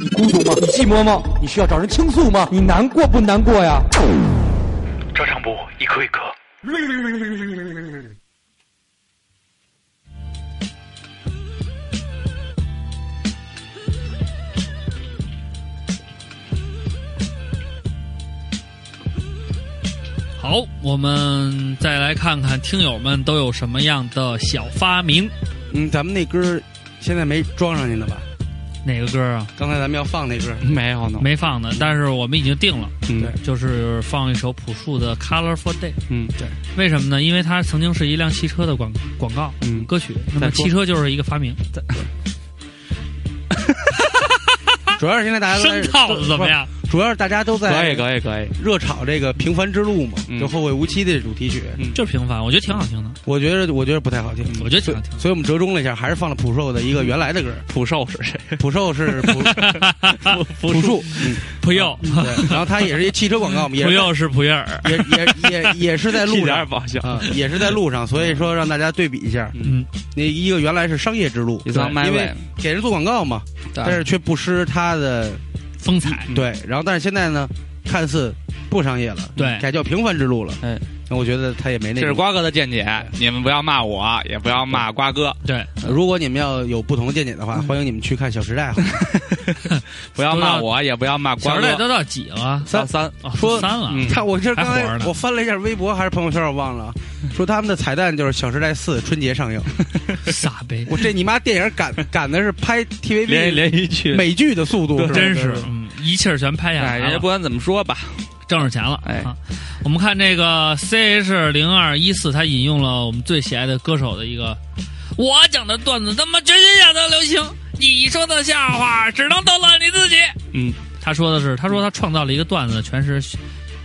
你孤独吗？你寂寞吗？你需要找人倾诉吗？你难过不难过呀？照常不一颗一颗。好，我们再来看看听友们都有什么样的小发明。嗯，咱们那歌现在没装上去呢吧？哪个歌啊？刚才咱们要放那歌没有呢，没放呢，但是我们已经定了，嗯对就是放一首朴树的《Colorful Day》。嗯，对，为什么呢？因为它曾经是一辆汽车的广广告嗯，歌曲，那么汽车就是一个发明。主要是现在大家都在生套子怎么？样？主要是大家都在可以可以可以，热炒这个《平凡之路》嘛，嗯就《后会无期》的主题曲。嗯就是平凡，我觉得挺好听的，我觉得我觉得不太好听，我觉得挺好听。所以我们折中了一下，还是放了朴树的一个原来的歌。普寿是谁？朴树是朴朴树，嗯，普佑，对，然后他也是一汽车广告嘛，也是普佑是普约尔。也也也也是在路上 也不好笑。啊，也是在路上，所以说让大家对比一下。嗯，那一个原来是商业之路因为给人做广告嘛，但是却不失他的风采。对。然后，但是现在呢，看似不商业了，对改叫平凡之路了。哎，那我觉得他也没那种。这是瓜哥的见解，你们不要骂我，也不要骂瓜哥，对，如果你们要有不同的见解的话，欢迎你们去看《小时代》。不要骂我，也不要骂瓜哥。小时代都到几了？三三，哦，说三了。嗯看我这刚才我翻了一下微博还是朋友圈，我忘了，说他们的彩蛋就是《小时代四》春节上映。傻呗，我这你妈电影赶赶的是拍 TVB 连续剧，美剧的速度，真是，嗯，一气儿全拍下哎，来了人家不。管怎么说吧，挣着钱了。哎啊，我们看这个 C H 零二一四，他引用了我们最喜爱的歌手的一个，我讲的段子他妈全天下都流行，你说的笑话只能逗乐你自己。嗯他说的是，他说他创造了一个段子，全是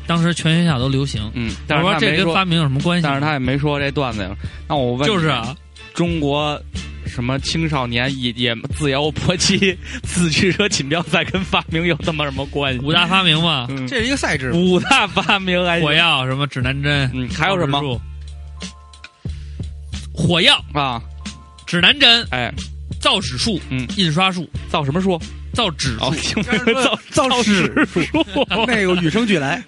当时全天下都流行。嗯，但是他说，这跟发明有什么关系？但是他也没说这段子呀。那我问，就是啊，中国什么青少年也也自由搏击 自驱车锦标赛跟发明有他妈什么关系？五大发明嘛，嗯，这是一个赛制。五大发明还火药什么指南针，嗯，还有什么？火药、啊？指南针、哎，造纸术、嗯，印刷术、造什么术？造纸术。造造纸术，那个与生俱来，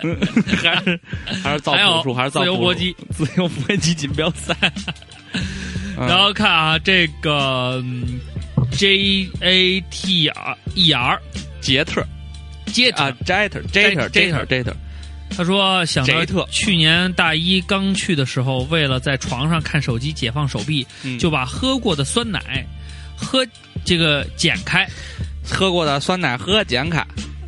还是还是造还有朴树，还是造自由搏击，自由搏击锦标赛。嗯。然后看啊，这个嗯 J A T R E R 杰特。杰啊，Jeter Jeter Jeter Jeter，他说想到去年大一刚去的时候，为了在床上看手机解放手臂，嗯。就把喝过的酸奶喝这个剪开。喝过的酸奶喝剪开，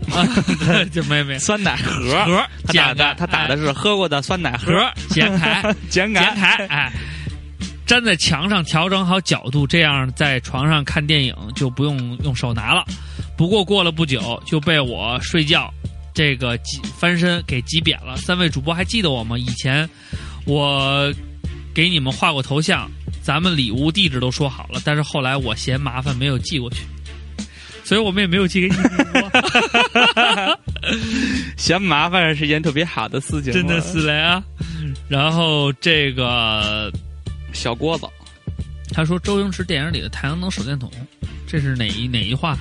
啊，就没没。酸奶盒。盒他打剪，的他打的是喝过的酸奶盒。剪开 剪剪开，哎。粘在墙上，调整好角度，这样在床上看电影就不用用手拿了。不过过了不久，就被我睡觉这个挤翻身给挤扁了。三位主播还记得我吗？以前我给你们画过头像，咱们礼物地址都说好了，但是后来我嫌麻烦没有寄过去，所以我们也没有寄给你们。嫌麻烦是一件特别好的事情，真的是嘞啊！然后这个小锅子，他说周星驰电影里的太阳能手电筒，这是哪一哪一话？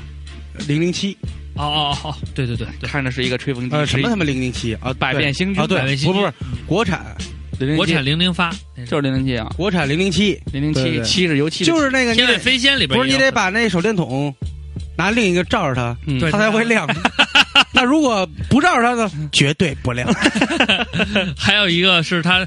零零七，哦哦哦，对对对对，看着是一个吹风机，呃，什么他妈零零七啊？百变星君啊？对百变，星君不不是国产，零零七国产零零发，就是零零七啊，国产零零七，零零七七是油漆，就是那个《天外你得飞仙》里边不是你得把那手电筒拿另一个照着它，它才会亮。那如果不照着它呢？绝对不亮。还有一个是他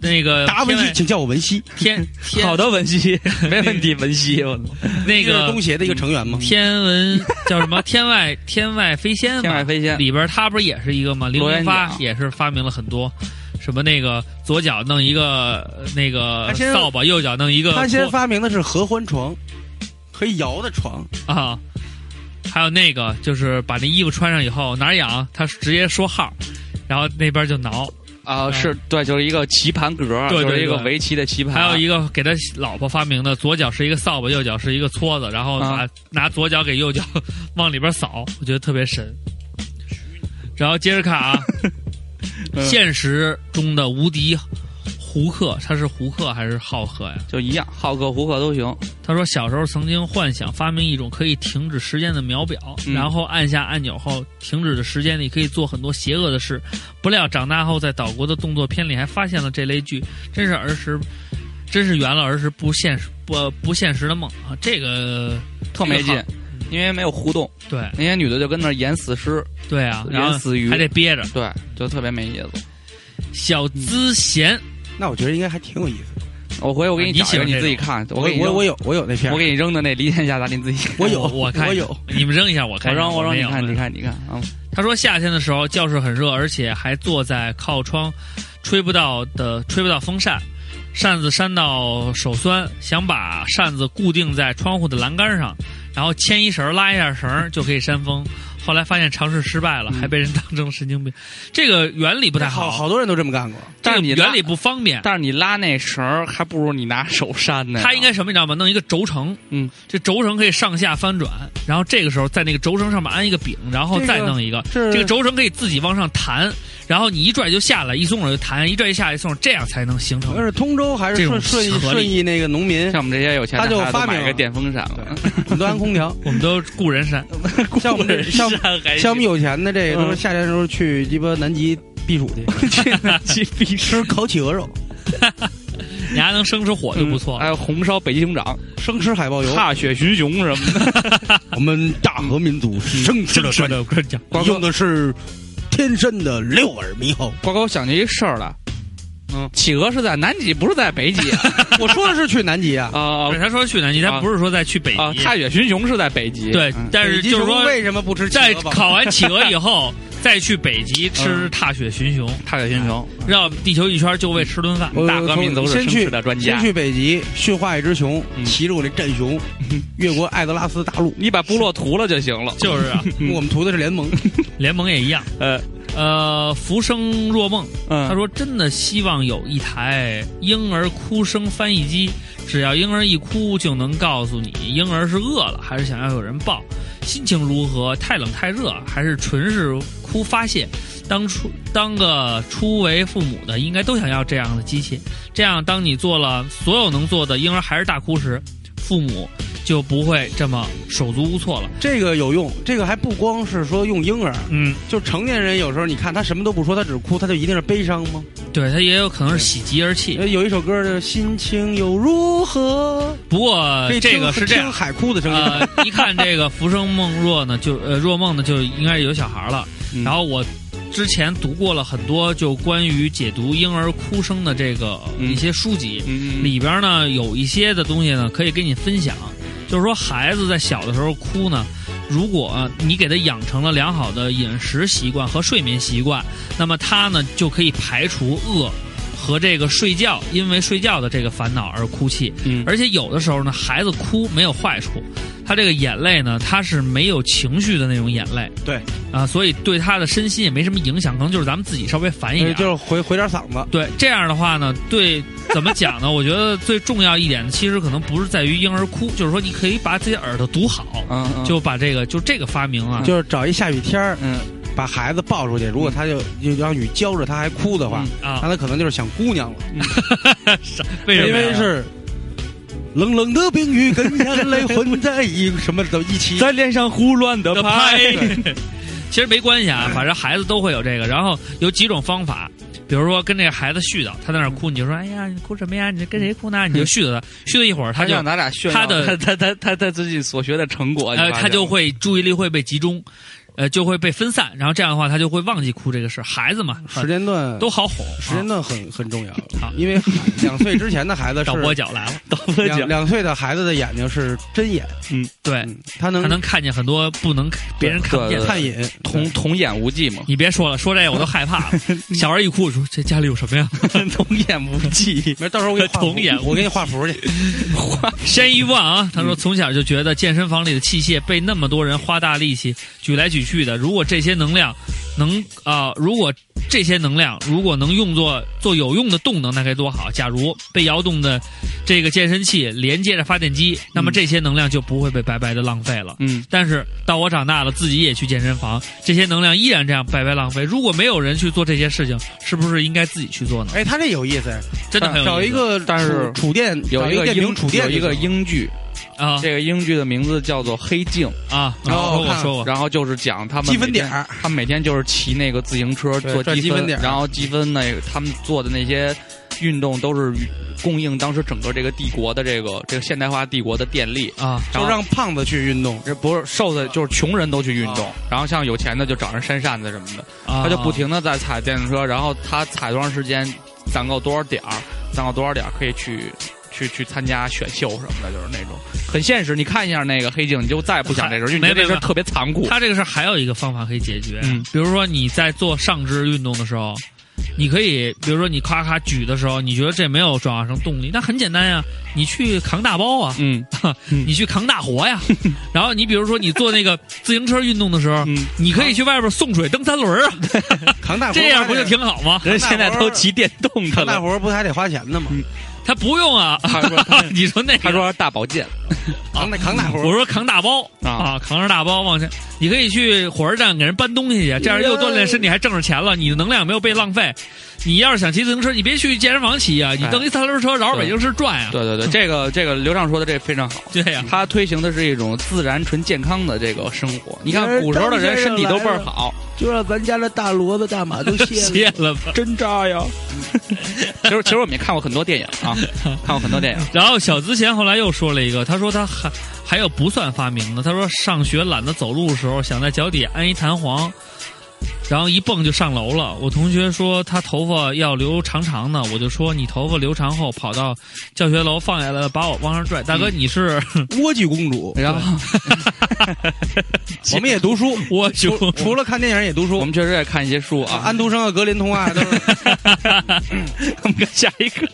那个达文西，请叫我文西，天天好的文西，没问题，文西，我那个东协的一个成员吗？天文叫什么？天外天外飞仙，天外飞仙里边他不是也是一个吗？零螺旋零发也是发明了很多。什么那个左脚弄一个呃那个扫把，右脚弄一个他先发明的是合欢床，可以摇的床。啊，还有那个就是把那衣服穿上以后哪儿痒，他直接说号，然后那边就挠。啊，是对，就是一个棋盘格，对对就是一个围棋的棋盘，还有一个给他老婆发明的，左脚是一个扫把，右脚是一个搓子，然后拿、啊拿左脚给右脚 往里边扫，我觉得特别神。然后接着看啊，嗯。现实中的无敌胡克，他是胡克还是浩克呀？就一样，浩克、胡克都行。他说小时候曾经幻想发明一种可以停止时间的秒表，嗯然后按下按钮后，停止的时间里可以做很多邪恶的事。不料长大后，在岛国的动作片里还发现了这类剧，真是儿时，真是圆了儿时不现实不不现实的梦啊！这个特没劲因为没有互动。对那些女的就跟那儿演死尸，对啊，然后演死鱼，还得憋着。对，就特别没意思。小资贤，那我觉得应该还挺有意思的。我回去我给你啊你找，你喜欢你自己看。我给你扔我我有我有那片，我给你扔的那《离天下大》，你自己看。我有我看我有，你们扔一下，我看。我扔我扔，你看你。看你看啊！他说夏天的时候教室很热，而且还坐在靠窗，吹不到的吹不到风扇，扇子扇到手酸，想把扇子固定在窗户的栏杆上，然后牵一绳拉一下绳就可以扇风。后来发现尝试失败了，嗯还被人当成神经病。这个原理不太好好多人都这么干过。这但是你原理不方便。但是你拉那绳儿，还不如你拿手扇呢。它应该什么你知道吗？弄一个轴承，嗯，这轴承可以上下翻转，然后这个时候在那个轴承上面安一个柄，然后再弄一个，这这个轴承可以自己往上弹，然后你一拽就下来，一松手就弹，一拽一下来一松手，这样才能形成而是通州还是顺顺义顺义那个农民，像我们这些有钱的他就发明了个电风扇了，我们都安空调。我们都雇 人扇，像我们这像像我们有钱的这个，嗯都是夏天的时候去鸡巴南极避暑去，去南极避吃烤企鹅肉，你还能生吃火就不错了。还有红烧北极熊掌、生吃海豹油。踏雪寻熊什么的。我们大和民族生吃的专的，我跟你讲，用的是天生的六耳猕猴。瓜哥，我想起一事儿来，嗯，企鹅是在南极，不是在北极啊 我说的是去南极啊，啊对他说去南极，他啊不是说再去北啊！极。踏雪寻熊是在北极，对嗯，但是就是说，为什么不吃在？烤完企鹅以后，再去北极吃嗯踏雪寻熊，踏雪寻熊，绕地球一圈就为吃顿饭。我大和民族是生先去吃的专家先去北极驯化一只熊，嗯骑着我那战熊，越过艾泽拉斯大陆。你把部落屠了就行了。就是啊，我们屠的是联盟，联盟也一样。呃呃，浮生若梦，嗯，他说真的希望有一台婴儿哭声翻译机，只要婴儿一哭就能告诉你婴儿是饿了还是想要有人抱，心情如何，太冷太热，还是纯是哭发泄。当初当个初为父母的，应该都想要这样的机器。这样，当你做了所有能做的，婴儿还是大哭时，父母就不会这么手足无措了。这个有用。这个还不光是说用婴儿，嗯，就成年人有时候你看他什么都不说，他只哭，他就一定是悲伤吗？对他也有可能是喜极而泣。呃有一首歌的心情又如何？不过这个是这样听，海哭的声音。呃，一看这个《浮生梦若》呢，就呃若梦呢，就应该是有小孩了。嗯然后我之前读过了很多就关于解读婴儿哭声的这个嗯一些书籍，嗯里边呢有一些的东西呢可以跟你分享，就是说孩子在小的时候哭呢。如果你给他养成了良好的饮食习惯和睡眠习惯，那么他呢就可以排除饿和这个睡觉因为睡觉的这个烦恼而哭泣。嗯而且有的时候呢，孩子哭没有坏处，他这个眼泪呢，他是没有情绪的那种眼泪对，啊，所以对他的身心也没什么影响，可能就是咱们自己稍微烦一点。呃就是回回点嗓子。对这样的话呢，对怎么讲呢？我觉得最重要一点，其实可能不是在于婴儿哭，就是说你可以把自己耳朵堵好，嗯嗯就把这个就这个发明啊，就是找一下雨天儿，嗯把孩子抱出去，如果他就就让雨浇着他还哭的话，啊那，他可能就是想姑娘了，为什么呀？因为是冷冷的冰雨跟眼泪混在一什么的一起。在脸上胡乱的的拍拍。其实没关系啊，反正孩子都会有这个。然后有几种方法，比如说跟这个孩子絮叨，他在那儿哭，你就说：“哎呀，你哭什么呀？你跟谁哭呢？”你就絮叨他，絮叨一会儿，他就他就让咱俩炫耀他的他他他他他自己所学的成果，呃，你发现他就会注意力会被集中，呃，就会被分散，然后这样的话，他就会忘记哭这个事儿。孩子嘛，时间段都好哄。时间段很很重要好，因为两岁之前的孩子导播 脚来了，两两岁的孩子的眼睛是真眼，嗯对，嗯，他能他能看见很多不能别人看不见看瘾，童童眼无忌嘛，你别说了，说这个我都害怕了。小孩一哭，我说这家里有什么呀？童眼无忌。没，到时候我给你童眼我给你画符去。先一望啊，他说从小就觉得健身房里的器械被那么多人花大力气举来举去。续的。如果这些能量能啊、如果这些能量如果能用作做有用的动能，那该多好！假如被摇动的这个健身器连接着发电机，那么这些能量就不会被白白的浪费了。嗯，但是到我长大了，自己也去健身房，这些能量依然这样白白浪费。如果没有人去做这些事情，是不是应该自己去做呢？哎，他这有意思，真的很有意思找一个但是储储电，有一个英电瓶储电有一个英剧，啊这个英剧的名字叫做《黑镜》，啊！然后然后就是讲他们积分点儿他们每天就是骑那个自行车对做积分积分点然后积分那个他们做的那些运动都是供应当时整个这个帝国的这个这个现代化帝国的电力。啊就让胖子去运动。这不是瘦的，就是穷人都去运动，啊然后像有钱的就找人扇扇子什么的，啊！他就不停的在踩电动车，然后他踩多长时间，攒够多少点儿，攒够多少点儿可以去去去参加选秀什么的，就是那种很现实。你看一下那个黑镜，你就再也不想这事儿，因为你觉得这事儿特别残酷。他这个事儿还有一个方法可以解决，嗯比如说你在做上肢运动的时候，你可以，比如说你咔咔举的时候，你觉得这没有转化成动力，那很简单呀，你去扛大包啊，嗯你去扛大活呀，然后你比如说你做那个自行车运动的时候，嗯，你可以去外边送水蹬三轮啊，扛大活这样不就挺好吗？人现在都骑电动的扛大。活不还得花钱呢吗？他不用啊，他说 你说那个。他说大保健 扛大扛大活我说扛大包啊啊，扛着大包往前，你可以去火车站给人搬东西去，这样又锻炼身体，还挣着钱了，你的能量没有被浪费。你要是想骑自行车，你别去健身房骑呀，你哎蹬一三轮车绕着北京市转呀。对对对，这个这个刘畅说的这非常好。对呀，他推行的是一种自然、纯健康的这个生活。你看古时候的人身体都倍儿好，就让咱家的大骡子、大马都 卸谢了吧。真渣呀！其实其实我们也看过很多电影啊，看过很多电影。然后小资贤后来又说了一个，他说他还还有不算发明的，他说上学懒得走路的时候，想在脚底安一弹簧。然后一蹦就上楼了。我同学说他头发要留长长的，我就说你头发留长后跑到教学楼放下来了，把我往上拽。大哥，你是莴苣公主。然后 我们也读书，我就除除了看电影也读书我。们确实也看一些书啊。安徒生啊，格林童话都是。我们下一个，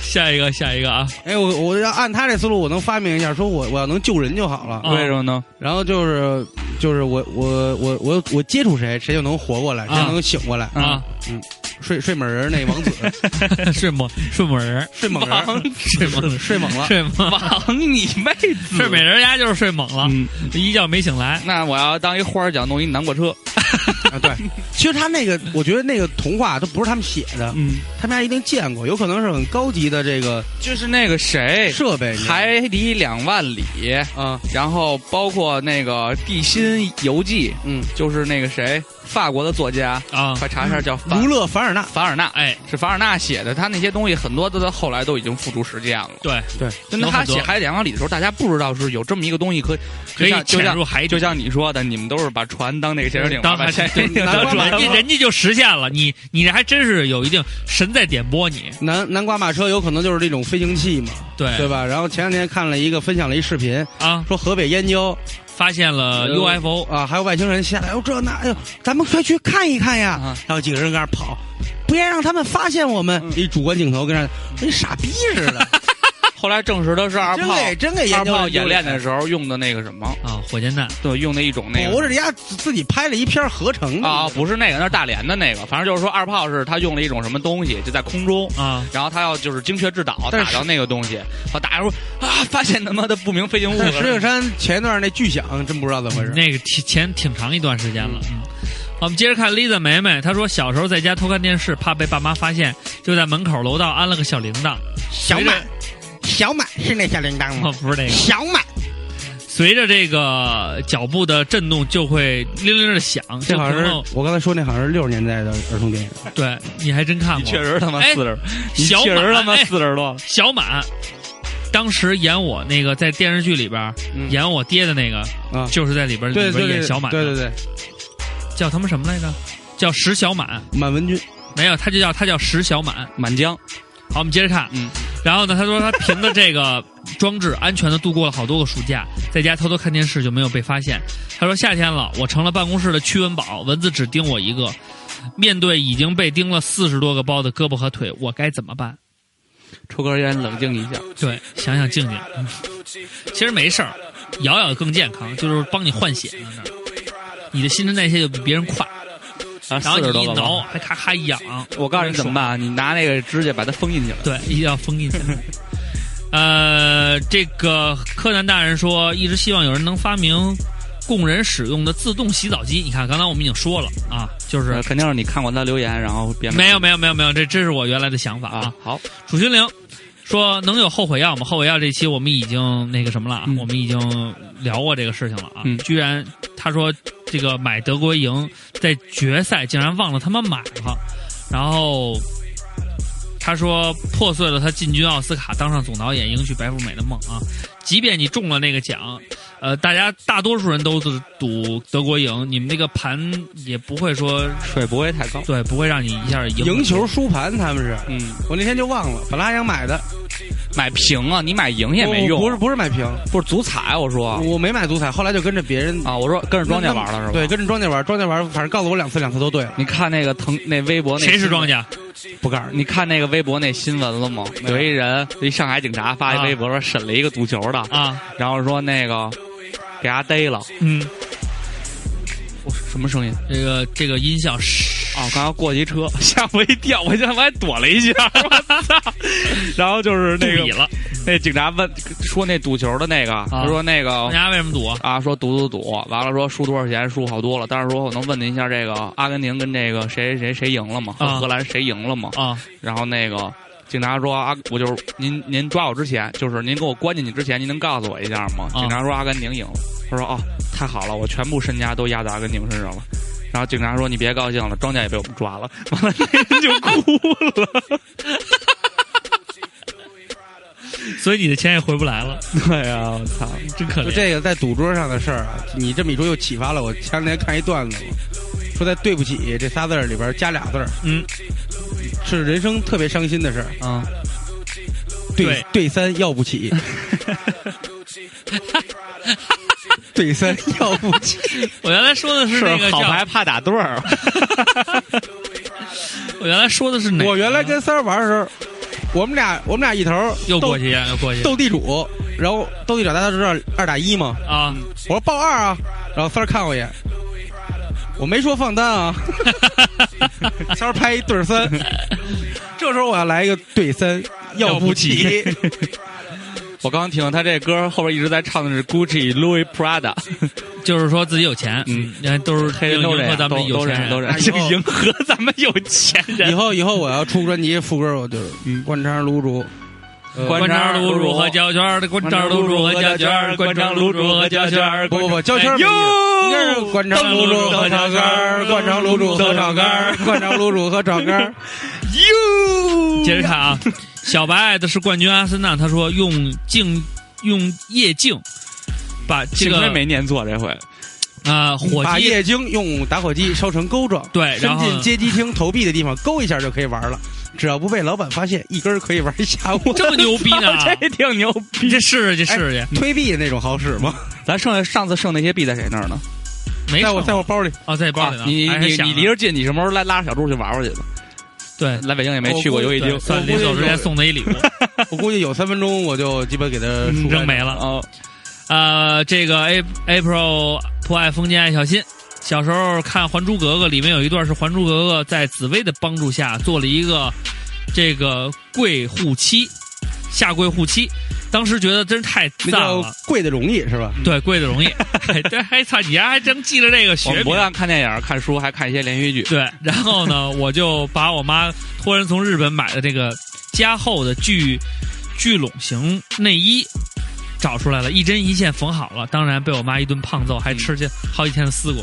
下一个下一个啊哎，我我要按他这思路，我能发明一下，说我我要能救人就好了。啊为什么呢？然后就是就是我我我我我接触谁，谁就能活过来，谁就能醒过来。啊，睡睡美人那王子，睡猛睡猛人，睡猛人，睡猛睡猛了。睡猛，王你妹子！睡美人家就是睡猛了，嗯，一觉没醒来。那我要当一花儿奖，弄一南瓜车。啊，对，其实他那个，我觉得那个童话都不是他们写的，嗯，他们家一定见过，有可能是很高级的这个就是那个谁，设备。海底两万里，啊，然后包括那个《地心游记》，嗯，就是那个谁，法国的作家，啊，快查一下叫法儒勒凡尔纳，凡尔纳，哎，是凡尔纳写的。他那些东西很多都在后来都已经付诸实践了。对，对，真的，他写《海底两万里》的时候，大家不知道是有这么一个东西可以可以就像就像潜入海底。就像你说的，你们都是把船当那个潜水艇当潜水艇当船人家人家就实现了，你你这还真是有一定神在点拨你，南南瓜马车有可能就是这种飞行器嘛，对。对吧？然后前两天看了一个分享了一视频，啊，说河北燕郊发现了 UFO，啊，还有外星人下来，哎呦这那，哎呦，咱们快去看一看呀！啊然后几个人搁那跑，不要让他们发现我们。一主观镜头跟那跟傻逼似的，后来证实的是二炮，真给真给研究二炮演练的，时候用的那个什么，啊，火箭弹，对，用的一种那个不是人家自己拍了一片合成的啊，不是那个，那是大连的那个。反正就是说，二炮是他用了一种什么东西，就在空中，啊，然后他要就是精确制导打到那个东西，他打说啊，发现他妈的不明飞行物石景。山前一段那巨响，真不知道怎么回事。那个提前挺长一段时间了，嗯。我们接着看 Lisa 梅梅，她说小时候在家偷看电视，怕被爸妈发现，就在门口楼道安了个小铃铛。小满，小满是那小铃铛哦，不是那个，小满，随着这个脚步的震动，就会铃铃的响。这好像是就可能我刚才说那好像是六十年代的儿童电影。对，你还真看过？确实他妈哎四十，小确实他妈四十多了。小满，当时演我那个在电视剧里边、嗯演我爹的那个，啊就是在里边里边对对对，演小满，对对对，叫他们什么来着？叫石小满，满文军没有，他就叫他叫石小满。满江，好，我们接着看。嗯，然后呢，他说他凭着这个 装置安全的度过了好多个暑假，在家偷偷看电视就没有被发现。他说夏天了，我成了办公室的驱蚊宝，蚊子只叮我一个。面对已经被叮了四十多个包的胳膊和腿，我该怎么办？抽根烟冷静一下。对，想想静静，嗯 其实没事儿，咬咬更健康，就是帮你换血呢。你的新陈代谢就比别人快，啊，然后一挠还咔咔痒。我告诉你怎么办，你拿那个指甲把它封印起来。对，一定要封印起来。呃，这个柯南大人说，一直希望有人能发明供人使用的自动洗澡机。你看，刚才我们已经说了啊，就是呃肯定是你看过他留言，然后编没有没有没有没有，这这是我原来的想法啊啊。。好，楚寻灵说，能有后悔药吗？后悔药这期我们已经那个什么了我们已经聊过这个事情了啊。嗯居然他说这个买德国赢在决赛竟然忘了他们买了，然后。他说破碎了他进军奥斯卡、当上总导演、迎娶白富美的梦啊！即便你中了那个奖，呃，大家大多数人都是赌德国赢，你们那个盘也不会说水不会太高。对，不会让你一下赢赢球输盘他们是，嗯，我那天就忘了，本来还想买的，买平啊，你买赢也没用。不是不是买平，不是足彩，我说我没买足彩，后来就跟着别人啊，我说跟着庄家玩了是吧？对，，跟着庄家玩，庄家玩，反正告诉我两次，两次都对了，你看那个腾那微博那谁是庄？家？不告诉你。你看那个微博那新闻了吗？有一人，一上海警察发一微博说审了一个赌球的，啊，然后说那个给他逮了。嗯，我什么声音？这个这个音效是啊，刚刚过去一车，吓我一跳，我我还躲了一下，我操！然后就是那个了，那警察问说那赌球的那个，他说那个人家为什么赌啊？啊，说赌赌赌，完了说输多少钱，输好多了。但是说我能问您一下，这个阿根廷跟这个谁谁谁赢了吗？啊荷兰谁赢了吗？啊，然后那个警察说啊，我就是您您抓我之前，就是您给我关进去之前，您能告诉我一下吗？啊警察说阿根廷赢了。他说哦，太好了，我全部身家都压在阿根廷身上了。然后警察说：“你别高兴了，庄家也被我们抓了。”完了，那 人就哭了。所以你的钱也回不来了，对 呀、我操！就真可怜。这个在赌桌上的事儿啊，你这么一说又启发了我。前两天看一段子嘛，说在“对不起”这仨字儿里边加俩字儿，嗯，是人生特别伤心的事儿。啊，对对对三要不起，对三要不起。我原来说的是那个叫好牌，怕打对儿。我原来说的是哪个？我原来跟三儿玩的时候，我们俩我们俩一头又过去又过去斗地主，然后斗地主大家都知道二打一嘛，啊，我说报二啊，然后三儿看我一眼，我没说放单啊，三儿拍一对儿三，这时候我要来一个对三要不起，我刚刚听他这歌后边一直在唱的是 Gucci、Louis、Prada，就是说自己有钱，嗯，都是黑人都这样，咱们有钱人。都这样，就 迎合咱们有钱人。以。后以后我要出专辑副歌，我就是灌肠卤煮。关肠卤煮和焦圈儿的关肠卤煮和焦圈儿，关肠卤煮和焦圈儿。不不不，胶圈儿没哟应该是灌肠卤煮和炒肝儿，灌肠卤煮和炒肝儿，灌肠卤煮和炒肝儿。哟接着看啊，小白爱的是冠军阿森纳，他说用镜用液镜把这个没念错这回。啊火鸡把液晶用打火机烧成钩状，伸对然后进街机厅投币的地方勾一下就可以玩了。只要不被老板发现，一根儿可以玩一下午。这么牛逼呢？这挺牛逼。你这试试去，试试去，推币的那种好使吗？咱剩下上次剩那些币在谁那儿呢？没在我在我包里。啊，在包里呢。你你你还是想着离着近，你什么时候来拉着小猪去玩玩去吧？对来北京也没去过游戏厅，算临走之前送的一礼物，我估计有三分钟我就基本给他输扔没了。哦，呃，这个 A April 不爱封建爱小新，小时候看《还珠格格》，里面有一段是《还珠格格》在紫薇的帮助下做了一个这个贵护妻，下跪护妻。当时觉得真是太赞了，跪的容易是吧？对，跪的容易。对，还操，你丫还真记着这个我学名。不但看电影、看书，还看一些连续剧。对，然后呢，我就把我妈托人从日本买的这个加厚的聚聚拢型内衣找出来了，一针一线缝好了。当然被我妈一顿胖揍，还吃去好几天的丝瓜。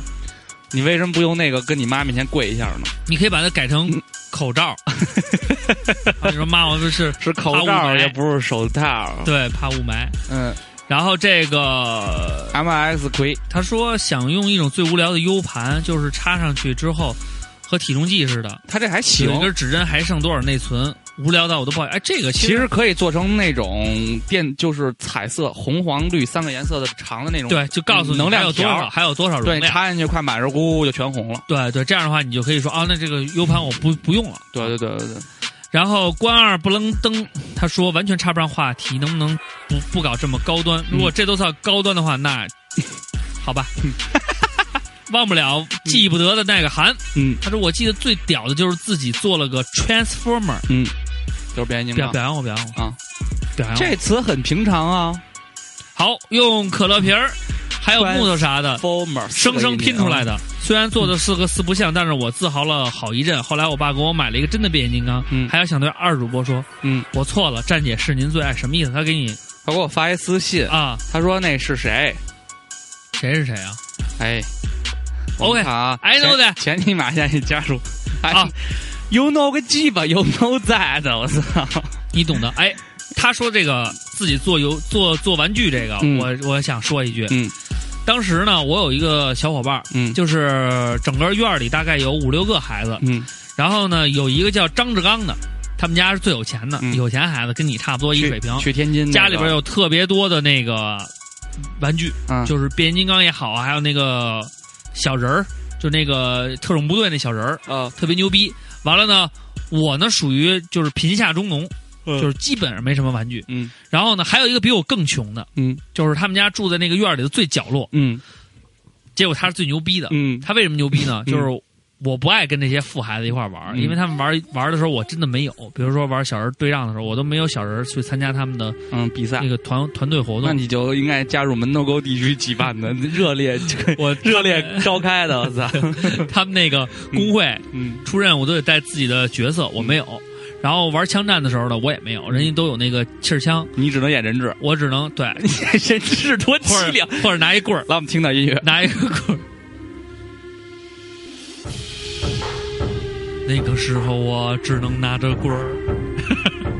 你为什么不用那个跟你妈面前跪一下呢？你可以把它改成口罩。啊你说妈，我这是是口罩，也不是手套。对怕雾霾。嗯然后这个，M X 葵他说想用一种最无聊的 U 盘，就是插上去之后和体重计似的，他这还行有一，根指针还剩多少内存，无聊到我都不好。哎，这个其实可以做成那种电，就是彩色红黄绿三个颜色的长的那种。对，就告诉你能量有多少，还有多少容量。插进去快满时，咕就全红了。对对，这样的话你就可以说啊，那这个 U 盘我不不用了。对对对对对，然后关二不楞登，他说完全插不上话题，能不能不不搞这么高端？如果这都算高端的话，那好吧。忘不了记不得的那个韩。嗯他说我记得最屌的就是自己做了个 transformer，嗯，就是变形金刚表表扬我，表扬我啊，表扬我。这词很平常啊好用可乐瓶儿，还有木头啥的，生生拼出来的。虽然做的是个四不像，但是我自豪了好一阵。后来我爸给我买了一个真的变形金刚，嗯还要想对二主播说，嗯，我错了，站姐是您最爱，什么意思？他给你他给我发一私信，啊，他说那是谁？谁是谁啊？哎 OK，我们看啊 I know 前 that 前提马下去加入啊，You know 个鸡巴，You know that，我操！你懂的。哎，他说这个自己做游做做玩具这个，嗯我我想说一句，嗯当时呢，我有一个小伙伴儿，嗯就是整个院儿里大概有五六个孩子，嗯然后呢，有一个叫张志刚的，他们家是最有钱的，嗯有钱孩子跟你差不多一水平，去天津那个家里边有特别多的那个玩具，嗯就是变形金刚也好啊，还有那个小人儿，就那个特种部队那小人儿，啊特别牛逼。完了呢，我呢属于就是贫下中农，就是基本上没什么玩具。嗯然后呢，还有一个比我更穷的，嗯就是他们家住在那个院儿里的最角落，嗯结果他是最牛逼的。嗯他为什么牛逼呢？嗯就是我不爱跟那些富孩子一块儿玩因为他们玩玩的时候我真的没有。比如说玩小人对仗的时候，我都没有小人去参加他们的嗯，比赛那。个团团队活动那。你就应该加入门头沟地区举办的热烈，我 热烈召开的，我操！他们那个工会嗯出任务都得带自己的角色，我没有。然后玩枪战的时候呢，我也没有，人家都有那个气儿枪，你只能演人质，我只能对，人质多或凄凉。或者拿一棍儿，来，我们听段音乐。拿一个棍儿。那个时候我只能拿着棍儿，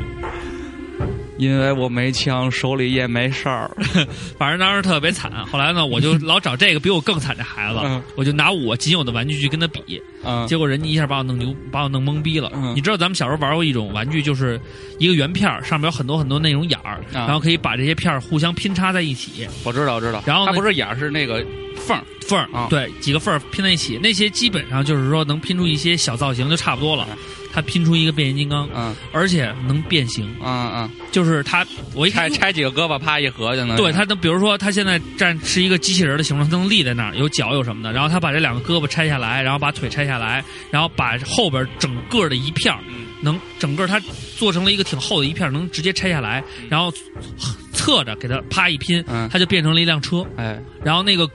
因为我没枪，手里也没事儿。反正当时特别惨。后来呢，我就老找这个比我更惨的孩子，嗯我就拿我仅有的玩具去跟他比，嗯结果人家一下把我弄牛，把我弄懵逼了。嗯你知道咱们小时候玩过一种玩具，就是一个圆片儿，上面有很多很多那种眼儿，啊然后可以把这些片儿互相拼插在一起，我知道，我知道。然后呢它不是眼儿，是那个缝儿。缝儿、啊对，几个缝儿拼在一起，那些基本上就是说能拼出一些小造型就差不多了。它拼出一个变形金刚，嗯而且能变形，嗯嗯，就是他，我一拆看。拆几个胳膊，啪一合就能。对他能，比如说他现在站是一个机器人的形状，他能立在那儿，有脚有什么的。然后他把这两个胳膊拆下来，然后把腿拆下来，然后把后边整个的一片儿嗯能整个它做成了一个挺厚的一片儿，能直接拆下来，然后侧着给它啪一拼，嗯它就变成了一辆车。哎，然后那个，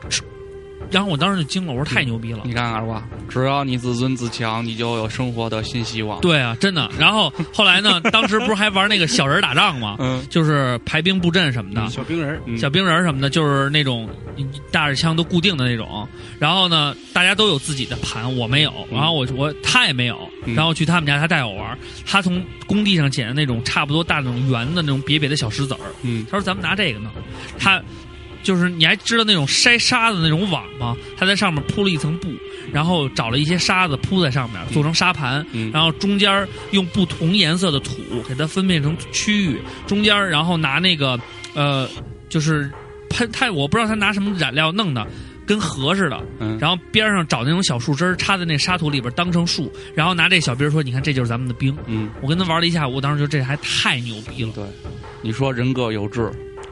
然后我当时就惊了，我说太牛逼了。你看看二瓜，只要你自尊自强，你就有生活的新希望。，对啊，真的。然后后来呢，当时不是还玩那个小人打仗吗？嗯就是排兵布阵什么的，小兵人，嗯小兵人什么的，就是那种大着枪都固定的那种。然后呢，大家都有自己的盘，我没有。然后我我他也没有。嗯然后去他们家，他带我玩。他从工地上捡的那种差不多大那种圆的那种瘪瘪的小石子儿。嗯他说咱们拿这个呢。他就是你还知道那种筛沙子的那种网吗？他在上面铺了一层布，然后找了一些沙子铺在上面，做成沙盘。嗯然后中间用不同颜色的土给它分辨成区域，中间然后拿那个呃，就是喷他，我不知道他拿什么染料弄的。跟河似的，嗯然后边上找那种小树枝插在那沙土里边当成树，然后拿这小兵说：“你看，这就是咱们的兵。嗯，”我跟他玩了一下午，我当时觉得这还太牛逼了，对，你说人各有志，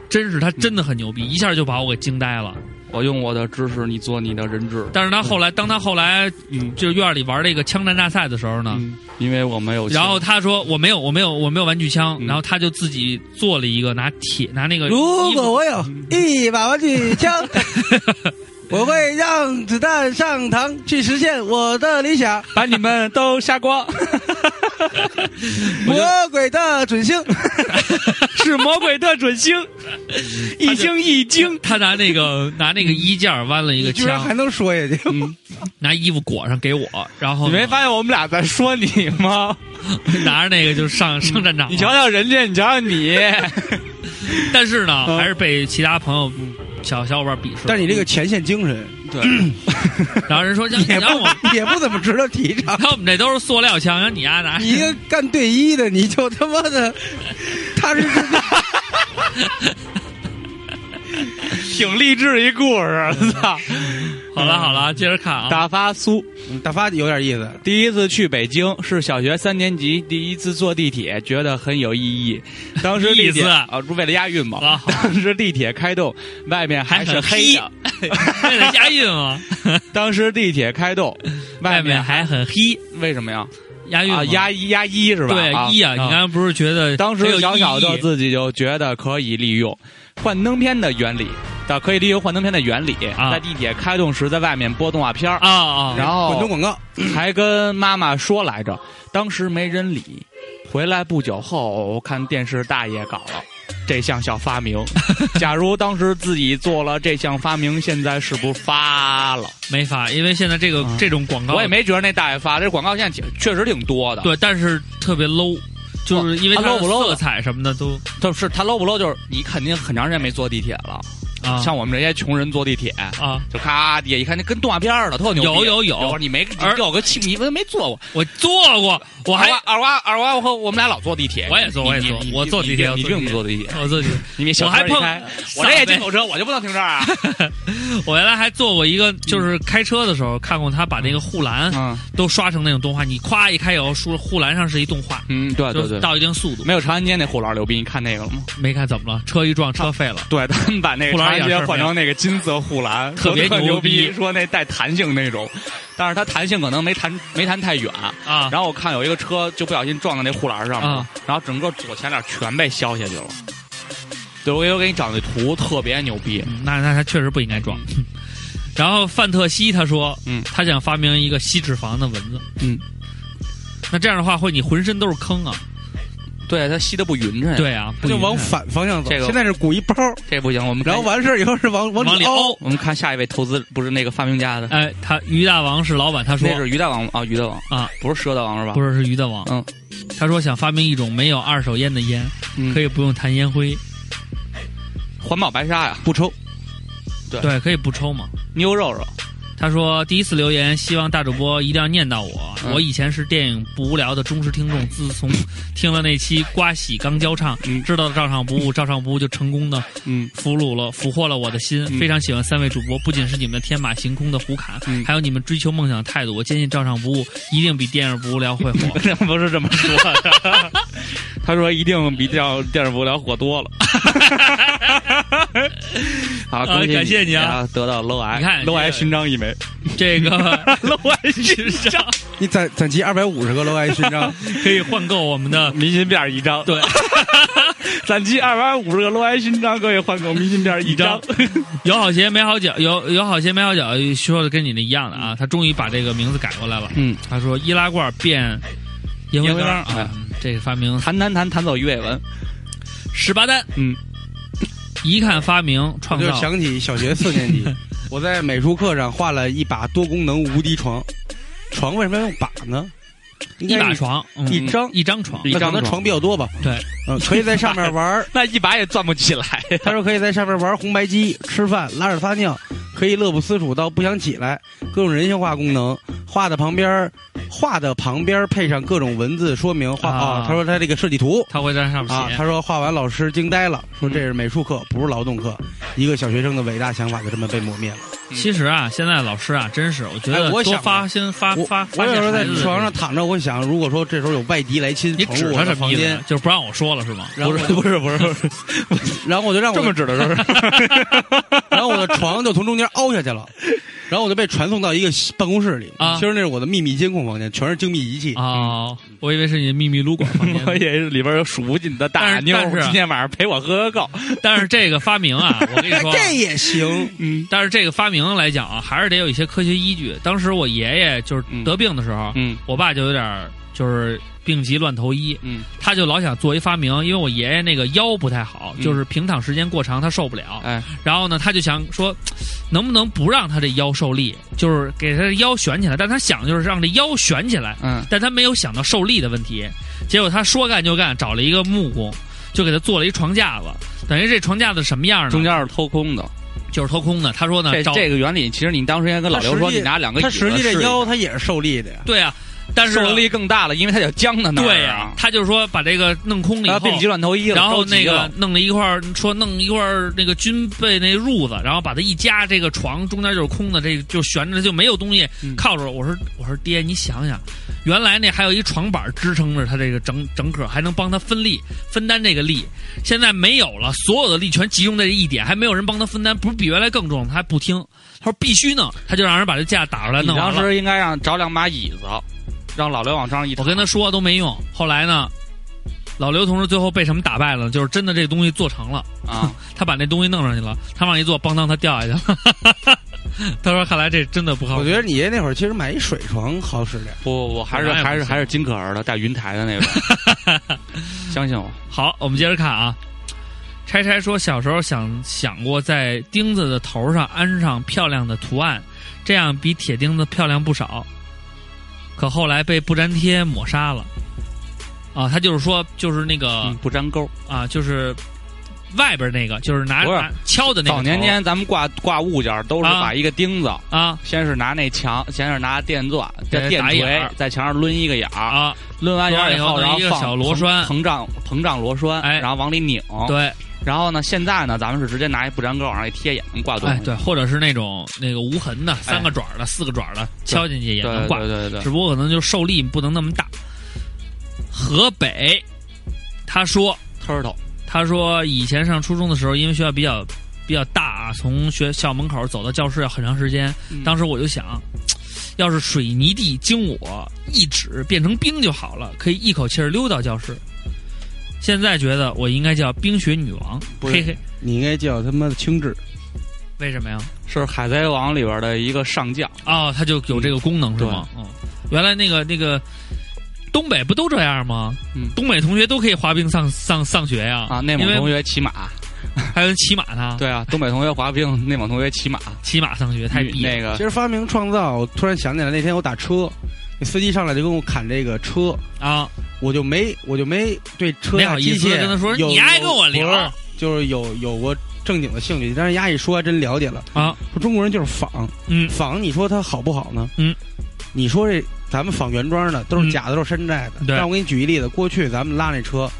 真是他真的很牛逼，一下就把我给惊呆了。我用我的知识，你做你的人质。但是他后来，当他后来嗯就院里玩这个枪战大赛的时候呢，嗯，因为我没有。然后他说我没有，我没有，我没有玩具枪，嗯然后他就自己做了一个拿铁拿那个如果我有一把玩具枪，我会让子弹上膛，去实现我的理想。把你们都杀光，魔鬼的准星，是魔鬼的准星，一星一惊。他拿那个拿那个衣架弯了一个居然还，能说下去？嗯拿衣服裹上给我，然后你没发现我们俩在说你吗？拿着那个就上上战场。你瞧瞧人家，你瞧瞧你，但是呢，嗯还是被其他朋友小小伙伴鄙视。但是你这个前线精神对，然后人说让 也让我，不也不怎么值得提倡。然后我们这都是塑料枪，让你丫拿你一个干队医的，你就他妈的踏实实 挺励志一故事，操！好了好了，接着看啊。大发苏嗯大发有点意思，第一次去北京是小学三年级，第一次坐地铁，觉得很有意义。当时地铁啊，不是为了押韵嘛？当时地铁开动，外面还是黑的。为了押韵吗？当时地铁开动，外面面还很黑，为什么呀？押韵吗啊，押一押一是吧？对一啊，你刚才不是觉得当时小小的自己就觉得可以利用幻灯片的原理，的可以利用幻灯片的原理，啊在地铁开动时在外面播动画片儿啊啊，然后滚动广告，还跟妈妈说来着，当时没人理。回来不久后，看电视大爷搞了这项小发明。假如当时自己做了这项发明，现在是不是发了？没发，因为现在这个这种广告我也没觉得那大爷发，这广告现在挺确实挺多的。对，但是特别 low，就是因为啊它色彩什么的都就是它 low 不 low，就是你肯定很长时间没坐地铁了。啊。像我们这些穷人坐地铁，啊，就咔地下一看，那跟动画片似的，特牛逼。有有有。有你没有个气，你们没坐过。我坐过，我还二娃二娃，我和我们俩老坐地铁，我也坐你我也坐我坐地铁你并不坐地铁。我坐地铁，你小我还碰我这也进口车，我就不能停这儿啊。我原来还坐过一个，就是开车的时候看过他把那个护栏嗯。都刷成那种动画，你咵一开以后，书护栏上是一动画，嗯，对对对，到一定速度，没有长安街那护栏牛逼，你看那个了吗？没看怎么了，车一撞车废了。对他们把那个护长安街栏也换成那个金色护栏，特别牛逼说那带弹性那种，但是它弹性可能没弹没弹太远。啊，然后我看有一个车就不小心撞到那护栏上了，啊然后整个左前脸全被削下去了。对，我有给你找那图，特别牛逼。嗯那那他确实不应该撞。然后范特西他说，嗯他想发明一个吸脂肪的蚊子，嗯，那这样的话会你浑身都是坑啊。对，它吸的不匀称。，对啊，不就往反方向走。这个现在是鼓一包，这不行，我们然后完事儿以后是往里往里凹。我们看下一位投资，不是那个发明家的，哎，他于大王是老板，他说那是于大王啊，于大王啊，不是佘大王是吧？不是是于大王，嗯，他说想发明一种没有二手烟的烟，嗯可以不用弹烟灰，环保白沙呀，不抽。对对，可以不抽嘛。牛肉肉，他说第一次留言，希望大主播一定要念到我。嗯我以前是电影不无聊的忠实听众，自从听了那期瓜喜刚交唱，嗯知道照唱不误，照唱不误就成功的嗯俘虏了、俘获了我的心。嗯非常喜欢三位主播，不仅是你们的天马行空的胡侃，嗯还有你们追求梦想的态度。我坚信照唱不误一定比电影不无聊会火。这不是这么说的。他说一定比电电影不无聊火多了。好，恭喜感谢你啊！得到 low 癌，你看 low 癌勋章一枚这个，low 癌勋章，你攒攒齐二百五十个楼外勋章，可以换购我们的明信片一张。对，攒齐二百五十个 low 癌勋章，可以换购明信片一张。有好鞋没好脚，有有好鞋没好脚，说的跟你那一样的啊。他终于把这个名字改过来了。嗯，他说易拉罐变烟灰缸啊，这个发明弹弹弹弹走鱼尾纹。十八单。嗯，一看发明我就创造，想起小学四年级，我在美术课上画了一把多功能无敌床。床为什么要用把呢？一把床，嗯一张一张床，那可能床床比较多吧。对，嗯，可以在上面玩。那一把也转不起来。他说可以在上面玩红白机、吃饭、拉屎撒尿，可以乐不思蜀到不想起来，各种人性化功能。画的旁边，画的旁边配上各种文字说明。画啊啊，他说他这个设计图他会在上面啊，写。他说画完老师惊呆了，说这是美术课，不是劳动课。一个小学生的伟大想法就这么被磨灭了。其实啊，现在老师啊，真是我觉得多哎我想发先发我发发现我有时候在床上躺着，我想，如果说这时候有外敌来侵，你指他什么意思的房间？，就是不让我说了是吗？不是不是不是，然后我就让我这么指的，是？然后我的床就从中间凹下去了，然后我就被传送到一个办公室里。啊其实那是我的秘密监控房间，全是精密仪器。哦，我以为是你的秘密撸管房间我以为里边有数不尽的大妞但是，今天晚上陪我喝个够。但是这个发明啊，我跟你说，这也行，嗯但是这个发明来讲啊，还是得有一些科学依据。当时我爷爷就是嗯得病的时候，嗯我爸就有点儿就是病急乱投医，嗯他就老想做一发明，因为我爷爷那个腰不太好，嗯就是平躺时间过长他受不了。哎，然后呢，他就想说，能不能不让他这腰受力，就是给他的腰悬起来。但他想就是让这腰悬起来，嗯但他没有想到受力的问题。结果他说干就干，找了一个木工，就给他做了一床架子。等于这床架子什么样呢？中间是偷空的。就是偷空的。他说呢，这找这个原理，其实你当时应该跟老刘说，你拿两个椅子他实际这腰他也是受力的呀。对啊，但是呢受力更大了，因为它有僵的那儿对呀、啊，他就是说把这个弄空了以后然后，变鸡乱投医了，然后那个弄了一块，说弄一块那个军被那褥子，然后把它一夹，这个床中间就是空的，这个就悬着，就没有东西嗯。靠着。我说我说爹，你想想，原来那还有一床板支撑着他这个整整个，还能帮他分力分担这个力，现在没有了，所有的力全集中在这一点，还没有人帮他分担，不是比原来更重，他还不听，他说必须弄，他就让人把这架打出来弄。当时应该让找两把椅子，让老刘往上一躺。我跟他说都没用，后来呢，老刘同志最后被什么打败了？就是真的这东西做成了。啊，他把那东西弄上去了，他往一坐，邦当，他掉下去了。他说：“看来这真的不靠谱。”我觉得你爷那会儿其实买一水床好使点。不不不，还是还是还是金可儿的带云台的那种，相信我。好，我们接着看啊。拆拆说，小时候想想过在钉子的头上安上漂亮的图案，这样比铁钉子漂亮不少。可后来被不粘贴抹杀了。啊，他就是说，就是那个、嗯，不粘钩。啊，就是外边那个，就是拿敲的那个头。早年间咱们挂挂物件都是啊把一个钉子，啊先是拿那墙，先是拿电钻、对电锤在墙上抡一个眼儿，啊，抡完眼儿以后，然后放小螺栓膨膨胀膨胀螺栓，哎然后往里拧。对，然后呢，现在呢，咱们是直接拿一不粘钩往上一贴，也能挂东西。哎对，或者是那种那个无痕的，三个爪儿的、四个爪的，敲进去也能挂对。对对只不过可能就受力不能那么大。河北，他说，，turtle 他说以前上初中的时候，因为学校比较比较大啊，从学校门口走到教室要很长时间。嗯当时我就想，要是水泥地经我一指变成冰就好了，可以一口气儿溜到教室。现在觉得我应该叫冰雪女王，不是嘿嘿，你应该叫他妈的青雉，为什么呀？是海贼王里边的一个上将，哦，他就有这个功能是吗？嗯，原来那个那个东北不都这样吗？嗯。东北同学都可以滑冰上上上学呀。啊，内蒙同学骑马，还有人骑马呢，对啊，东北同学滑冰，内蒙同学骑马，骑马上学太逼。那个。其实发明创造，我突然想起来，那天我打车，那司机上来就跟我砍这个车，啊，我就没我就没对车没跟他说你爱跟我聊就是有有过正经的兴趣。但是丫一说，还真了解了啊。说中国人就是仿，嗯仿你说它好不好呢？嗯，你说这咱们仿原装的都是嗯假的，都是山寨的。对但我给你举一例子，过去咱们拉那车，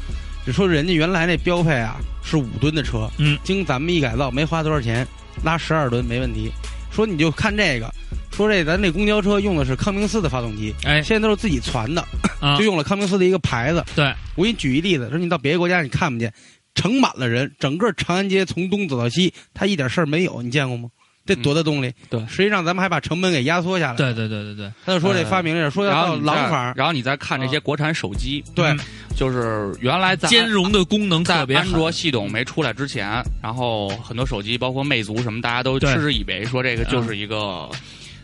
就说人家原来那标配啊是五吨的车，嗯，经咱们一改造，没花多少钱，拉十二吨没问题。说你就看这个，说这咱这公交车用的是康明斯的发动机，哎现在都是自己传的，啊 就，用了康明斯的一个牌子。对，我给你举一例子，说你到别的国家你看不见，盛满了人，整个长安街从东走到西，他一点事儿没有，你见过吗？这多大动力？对。实际上咱们还把成本给压缩下来。对对对对对，他就说这发明这说要到廊坊，然后你再看这些国产手机，对。嗯就是原来在兼容的功能在特别好。安卓系统没出来之前，然后很多手机，包括魅族什么，大家都对。嗤之以鼻，说这个就是一个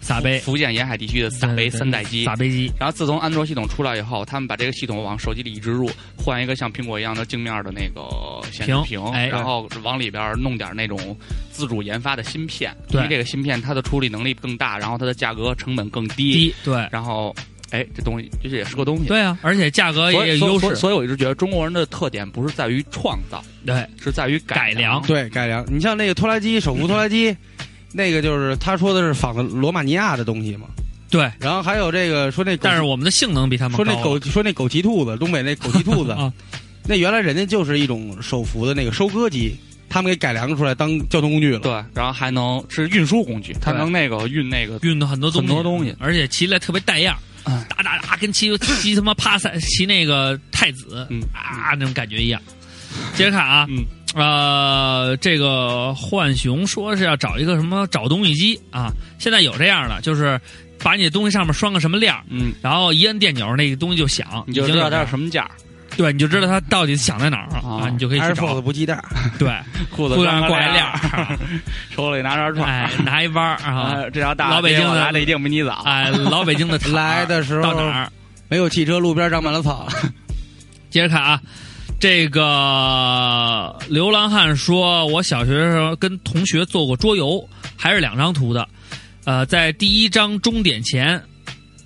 撒杯福建沿海地区的撒杯三代机。撒杯机，然后自从安卓系统出来以后，他们把这个系统往手机里一植入，换一个像苹果一样的镜面的那个显示屏屏，哎然后往里边弄点那种自主研发的芯片，对因为这个芯片它的处理能力更大，然后它的价格成本更低，低对然后哎，这东西这也是个东西。对啊，而且价格也有优势，所以所以我一直觉得中国人的特点不是在于创造，对是在于改良良。对改良。你像那个拖拉机，手扶拖拉机，那个就是他说的是仿的罗马尼亚的东西嘛。对，然后还有这个说那但是我们的性能比他们说那狗说那狗骑兔子，东北那狗骑兔子。啊，那原来人家就是一种手扶的那个收割机，他们给改良出来当交通工具了。对，然后还能是运输工具，它能那个运那个运的很多东西，很多东西。而且骑起来特别带样哒哒哒，跟骑骑他妈帕萨骑那个太子嗯。啊那种感觉一样。接着看啊，嗯呃，这个浣熊说是要找一个什么找东西机啊，现在有这样的，就是把你的东西上面拴个什么链儿，嗯，然后一摁电钮，那个东西就响，你就知道它是什么价。对，你就知道它到底响在哪儿啊啊，你就可以找 Force。不系带，对，裤子裤子上上挂一链链儿，手里拿着串 哎，拿一弯儿啊，啊，这条大老北京的来了一定比你早。哎，老北京的来的时候到哪儿？没有汽车，路边长满了草。接着看啊，这个流浪汉说，我小学的时候跟同学做过桌游，还是两张图的。呃，在第一张终点前，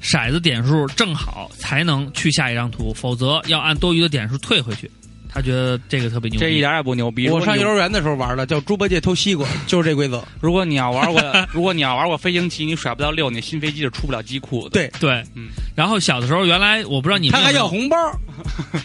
骰子点数正好才能去下一张图，否则要按多余的点数退回去。他觉得这个特别牛逼。这一点也不牛逼。我上幼儿园的时候玩的，叫猪八戒偷西瓜，就是这规则。如果你要玩过，如果你要玩过飞行棋，你甩不到六，你新飞机是出不了机库的。对，对，嗯然后小的时候，原来我不知道你们他还要红包，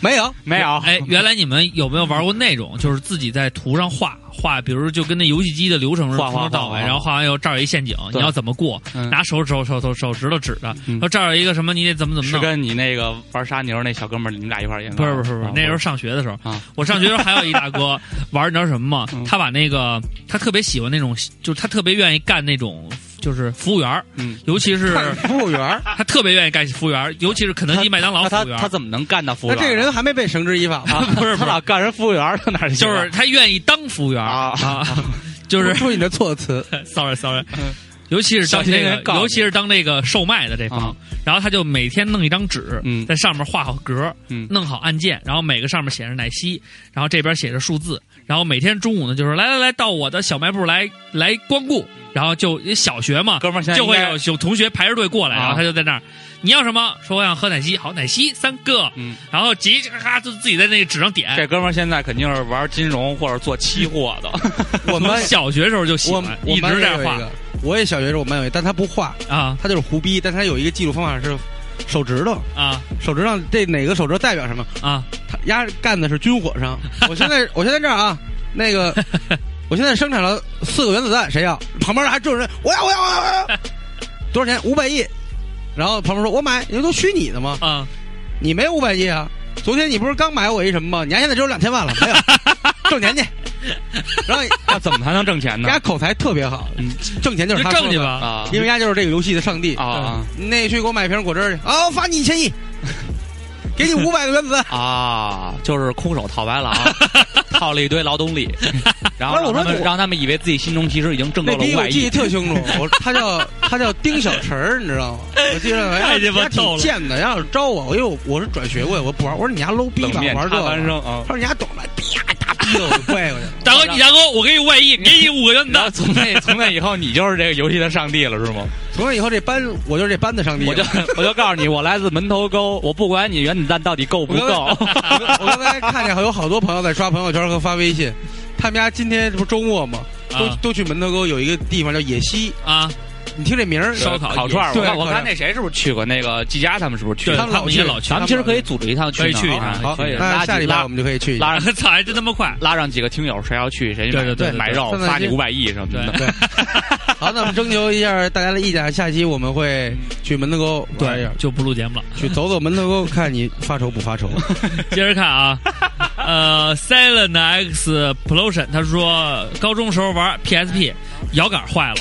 没有？没有，哎，原来你们有没有玩过那种，就是自己在图上画画，比如就跟那游戏机的流程似的，画画从头到尾，然后画完以后这儿有一陷阱，你要怎么过？嗯拿手手手手手指头指的，嗯说这儿有一个什么，你得怎么怎么弄。是跟你那个玩沙牛那小哥们儿，你们俩一块儿演？不是不是不是啊，那时候上学的时候，啊我上学的时候还有一大哥玩，你知道什么吗？嗯他把那个他特别喜欢那种，就是他特别愿意干那种，就是服务员儿嗯，尤其是服务员儿，他特别愿意干服务员儿尤其是肯德基、麦当劳他服务员儿。他怎么能干到服务员？那这个人还没被绳之以法吗？啊，不是不是。他老干人服务员儿，哪儿去就是他愿意当服务员儿啊。啊，就是注意你的措辞。sorry sorry，嗯。尤其是当那个人告，你尤其是当那个售卖的这方啊，然后他就每天弄一张纸嗯，在上面画好格嗯，弄好按键，然后每个上面写着奶昔，然后这边写着数字，然后每天中午呢就是来来来到我的小卖部来来光顾，然后就小学嘛，哥们儿现在就会有有同学排着队过来，啊然后他就在那儿。你要什么？说我想喝奶昔，好，奶昔三个，嗯，然后叽叽咔咔就自己在那个纸上点。这哥们儿现在肯定是玩金融或者做期货的。我们小学时候就喜欢，一我们直在画我也小学时候我们有一个，但他不画，啊他就是胡逼，但他有一个记录方法是手指头，啊手指上这哪个手指头代表什么？啊！他压干的是军火商。我现在我现在这儿啊，那个我现在生产了四个原子弹，谁要？旁边还众人，我要我要我要我要，多少钱？五百亿。然后旁边说：“我买，你们都虚拟的吗？啊，你没有五百亿啊？昨天你不是刚买我一什么吗？你还现在只有两千万了，没有？挣钱去。然后那 怎么才能挣钱呢人家？口才特别好，嗯挣钱就就是他，挣去吧。啊因为人家就是这个游戏的上帝。啊啊那去给我买瓶果汁去，啊，我发你一千亿，给你五百个原子弹。啊！就是空手套白狼，套了一堆劳动力，然后让他们让他们以为自己心中其实已经挣够那了五百亿我记得。特清楚，我他叫他叫丁小晨儿，你知道吗？我记得太鸡巴逗了挺贱的，然后招我，因为我我是转学过去，我不玩，我说你丫 low 逼吧，玩这个。他，说你丫懂了，啪大逼的我就跪过去。大哥，你大哥，我给你五百亿，给你五个原子弹。从那从那以后，你就是这个游戏的上帝了，是吗？从那以后这班我就是这班的上帝。我就我就告诉你，我来自门头沟，我不管你原子弹到底够不够。我刚才看见有好多朋友在刷朋友圈和发微信，他们家今天这不周末吗？都、都去门头沟有一个地方叫野溪，啊，你听这名儿，烧烤烤串儿，对我看那谁是不是去过？那个季佳他们是不是去？他们老去老去咱们其实可以组织一趟去可以去一趟好，可以那下礼拜我们就可以去。拉上 操，还真他妈快！拉上几个听友，谁要去谁对对对买肉对对对发你五百亿什么的。对，好，那我们征求一下大家的意见，下期我们会去门头沟玩一下，就不录节目了。去走走门头沟，看你发愁不发愁。接着看啊，呃，Silent Explosion，他说高中时候玩 PSP，摇杆坏了，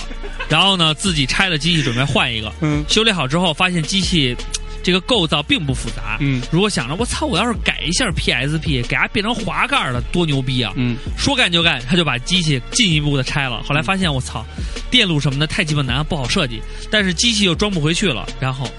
然后呢自己拆了机器准备换一个，嗯修理好之后发现机器这个构造并不复杂，嗯如果想着我操，我要是改一下 PSP，给它变成滑盖了，多牛逼啊！嗯，说干就干，他就把机器进一步的拆了。后来发现我操，电路什么的太鸡巴难，不好设计，但是机器又装不回去了，然后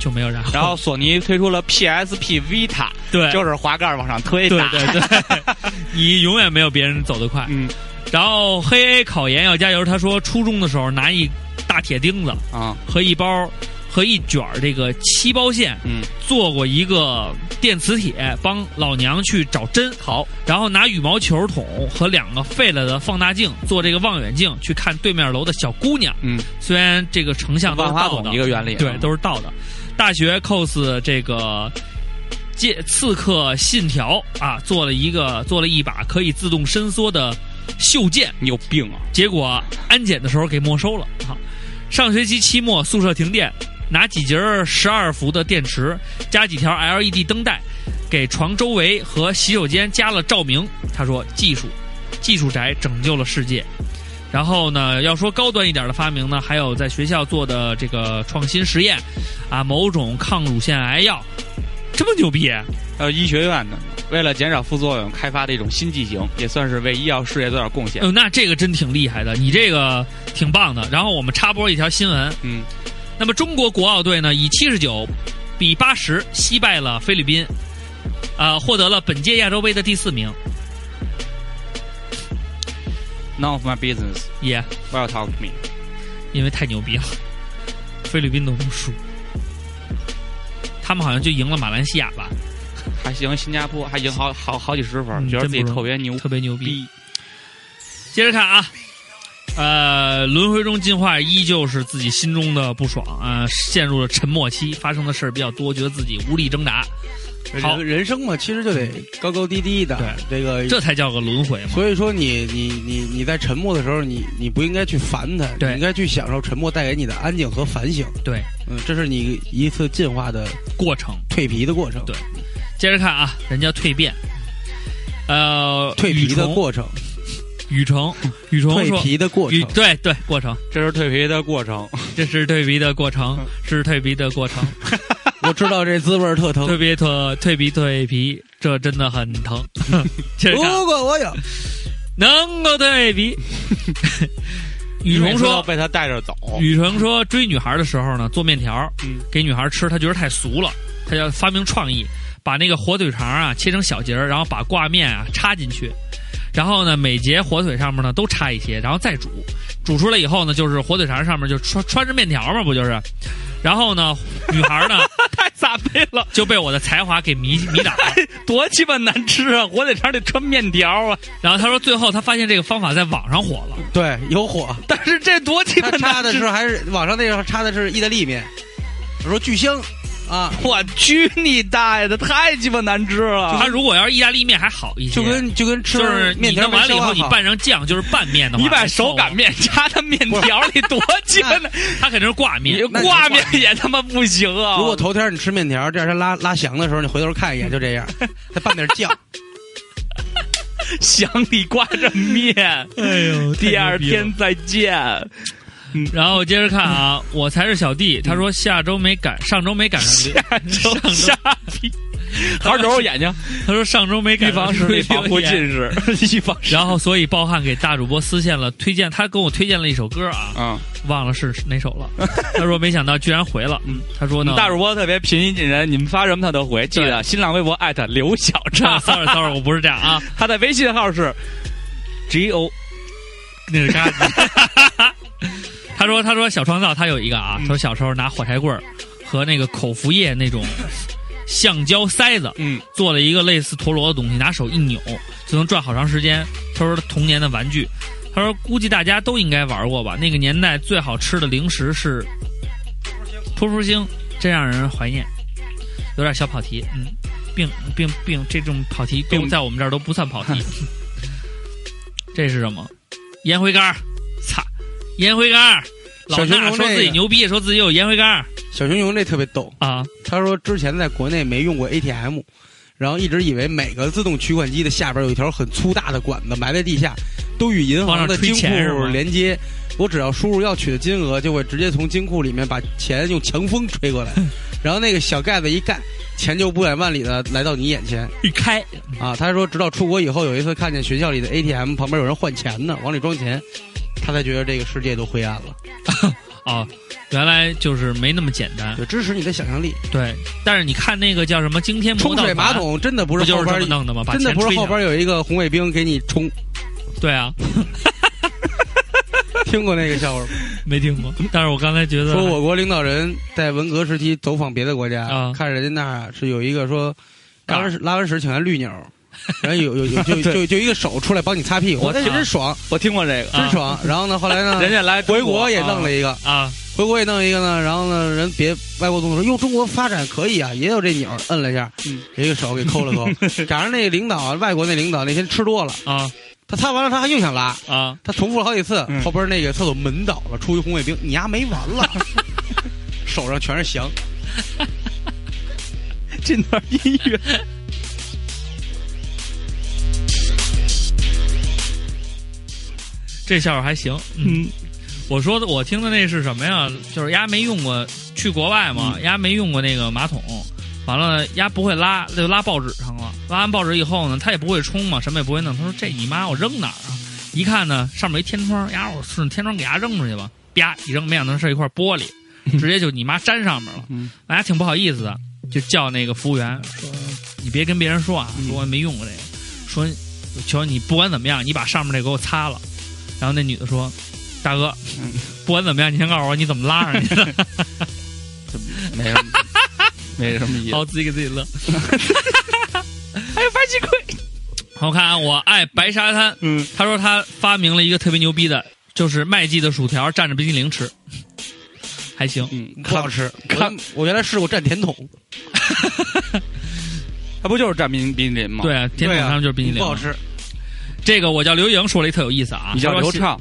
就没有然后。然后索尼推出了 PSP Vita，对，就是滑盖往上推。对对对，你永远没有别人走得快。嗯然后黑 A 考研要加油，他说初中的时候拿一大铁钉子啊和一包和一卷这个漆包线嗯做过一个电磁铁，帮老娘去找针。好，然后拿羽毛球筒和两个废了的放大镜做这个望远镜去看对面楼的小姑娘。嗯，虽然这个成像都是倒的，一个原理。对，都是倒的。大学 cos 这个借刺客信条啊，做了一个做了一把可以自动伸缩的袖剑，你有病啊！结果安检的时候给没收了啊。上学期期末宿舍停电，拿几节十二伏的电池加几条 LED 灯带，给床周围和洗手间加了照明。他说：“技术，技术宅拯救了世界。”然后呢，要说高端一点的发明呢，还有在学校做的这个创新实验，啊，某种抗乳腺癌药，这么牛逼？呃，医学院的，为了减少副作用，开发的一种新剂型，也算是为医药事业做点贡献。哦，那这个真挺厉害的，你这个挺棒的。然后我们插播一条新闻，嗯，那么中国国奥队呢，以七十九比八十惜败了菲律宾，啊、获得了本届亚洲杯的第四名。None of my business. Yeah,、Well, talk to me. 因为太牛逼了，菲律宾都能输，他们好像就赢了马来西亚吧，还赢，新加坡还赢好好好几十分，嗯觉得自己特别牛特别牛逼。逼。接着看啊，呃，轮回中进化依旧是自己心中的不爽啊、呃陷入了沉默期，发生的事儿比较多，觉得自己无力挣扎，好人人生嘛，其实就得 高高低低的。对这个这才叫个轮回嘛。所以说你你你你在沉默的时候，你你不应该去烦他，对你应该去享受沉默带给你的安静和反省。对，嗯，这是你一次进化的过程。蜕皮的过程。对接着看啊，人家蜕变，呃，蜕皮的过程，雨虫，雨虫蜕。皮的过程。对对过程，这是蜕皮的过程。这是蜕皮的过程，是蜕皮的过程，我知道这滋味儿特疼。特别特蜕皮蜕皮，这真的很疼。如果我有，能够蜕皮。雨虫说，被他带着走，雨虫说追女孩的时候呢，做面条，嗯给女孩吃，他觉得太俗了，他要发明创意，把那个火腿肠啊切成小节儿，然后把挂面啊插进去，然后呢每节火腿上面呢都插一些，然后再煮，煮出来以后呢，就是火腿肠上面就穿穿着面条嘛，不就是？然后呢，女孩呢 太傻逼了，就被我的才华给迷迷倒了。多鸡巴难吃啊！火腿肠得穿面条啊，然后他说，最后他发现这个方法在网上火了。对，有火。但是这多鸡巴他插难吃的是！还是网上那个插的是意大利面，我说巨香啊，我去你大爷的，太鸡巴难吃了！他如果要是意大利面还好一些，就跟就跟吃就是面条完了以后，你拌上酱就是拌面的话，你把手擀面夹在面条里，多鸡巴 难！它肯定是挂面。挂面也他妈不行啊！如果头天你吃面条，第二天拉拉翔的时候，你回头看一眼，就这样，再拌点酱。想里挂着面，哎呦第二天再见。然后接着看啊，我才是小弟。他说下周没赶，上周没赶上 流，下周傻逼，好好揉揉眼睛，他说上周没预赶上防视力，保护近视。视，预防。然后，所以暴汗给大主播私信了推荐，他跟我推荐了一首歌啊，啊，忘了是哪首了。他说没想到居然回了，嗯他说呢，大主播特别平易近人，你们发什么他都回。记得新浪微博艾特刘小畅 sorry sorry，我不是这样啊，他的微信号是 G O 那是嘎子。他说：“他说小创造他有一个啊，他说小时候拿火柴棍儿和那个口服液那种橡胶塞子，嗯，做了一个类似陀螺的东西，拿手一扭就能转好长时间。他说童年的玩具，他说估计大家都应该玩过吧。那个年代最好吃的零食是噗噗星，真让人怀念。有点小跑题，嗯，并并并这种跑题都并在我们这儿都不算跑题。这是什么？烟灰缸儿，擦，烟灰缸儿。老小熊衲说自己牛逼，说自己有烟灰缸儿小熊熊这特别逗，啊，他说之前在国内没用过 ATM，然后一直以为每个自动取款机的下边有一条很粗大的管子埋在地下，都与银行的金库连接。我只要输入要取的金额，就会直接从金库里面把钱用强风吹过来，然后那个小盖子一盖，钱就不远万里的来到你眼前一开啊！他说，直到出国以后，有一次看见学校里的 ATM 旁边有人换钱呢，往里装钱，他才觉得这个世界都灰暗了。啊，原来就是没那么简单。就，支持你的想象力。对，但是你看那个叫什么惊天冲水马，桶真的不是后边么弄的吗？真的不是后边有一个红卫兵给你冲，对啊，听过那个笑话吗？没听过。但是我刚才觉得说我国领导人在文革时期走访别的国家，啊看人家那儿啊是有一个说拉完屎拉完屎请来绿鸟，然后有有有就就就一个手出来帮你擦屁股，我我真爽我听过这个，啊真爽。然后呢，后来呢，人家来回国也弄了。一个，啊，回国也弄一个呢，然后呢，人别外国总统说哟，中国发展可以啊，也有这钮，摁了一下，一个手给抠了抠。赶上那个领导啊，外国那领导那天吃多了，啊他擦完了他还又想拉，啊！他重复了好几次，嗯后边那个厕所门倒了，出一红卫兵，你丫没完了，手上全是翔。这段音乐，这笑话还行。嗯，我说的我听的那是什么呀？就是丫没用过，去国外嘛，丫没用过那个马桶。完了，丫不会拉，就拉报纸上了。拉完报纸以后呢，他也不会冲嘛，什么也不会弄。他说：“这你妈，我扔哪儿啊？”一看呢，上面一天窗，丫我顺着天窗给丫扔出去吧。啪一扔，没想到是一块玻璃，直接就你妈粘上面了。嗯大家挺不好意思的，就叫那个服务员说：“你别跟别人说啊，说我没用过这个。说求你不管怎么样，你把上面这给我擦了。”然后那女的说：“大哥，嗯不管怎么样，你先告诉我你怎么拉上去的。没什么，没什么意”思。好，自己给自己乐。还有白鸡龟，我看啊，我爱白沙滩。嗯，他说他发明了一个特别牛逼的就是麦记的薯条蘸着冰激凌吃，还行。嗯，可好吃。看我我原来试过蘸甜筒，他不就是蘸冰冰淇淋吗？对，啊，甜筒上就是冰激凌。不好吃。这个我叫刘莹说了一特有意思啊，你叫刘畅，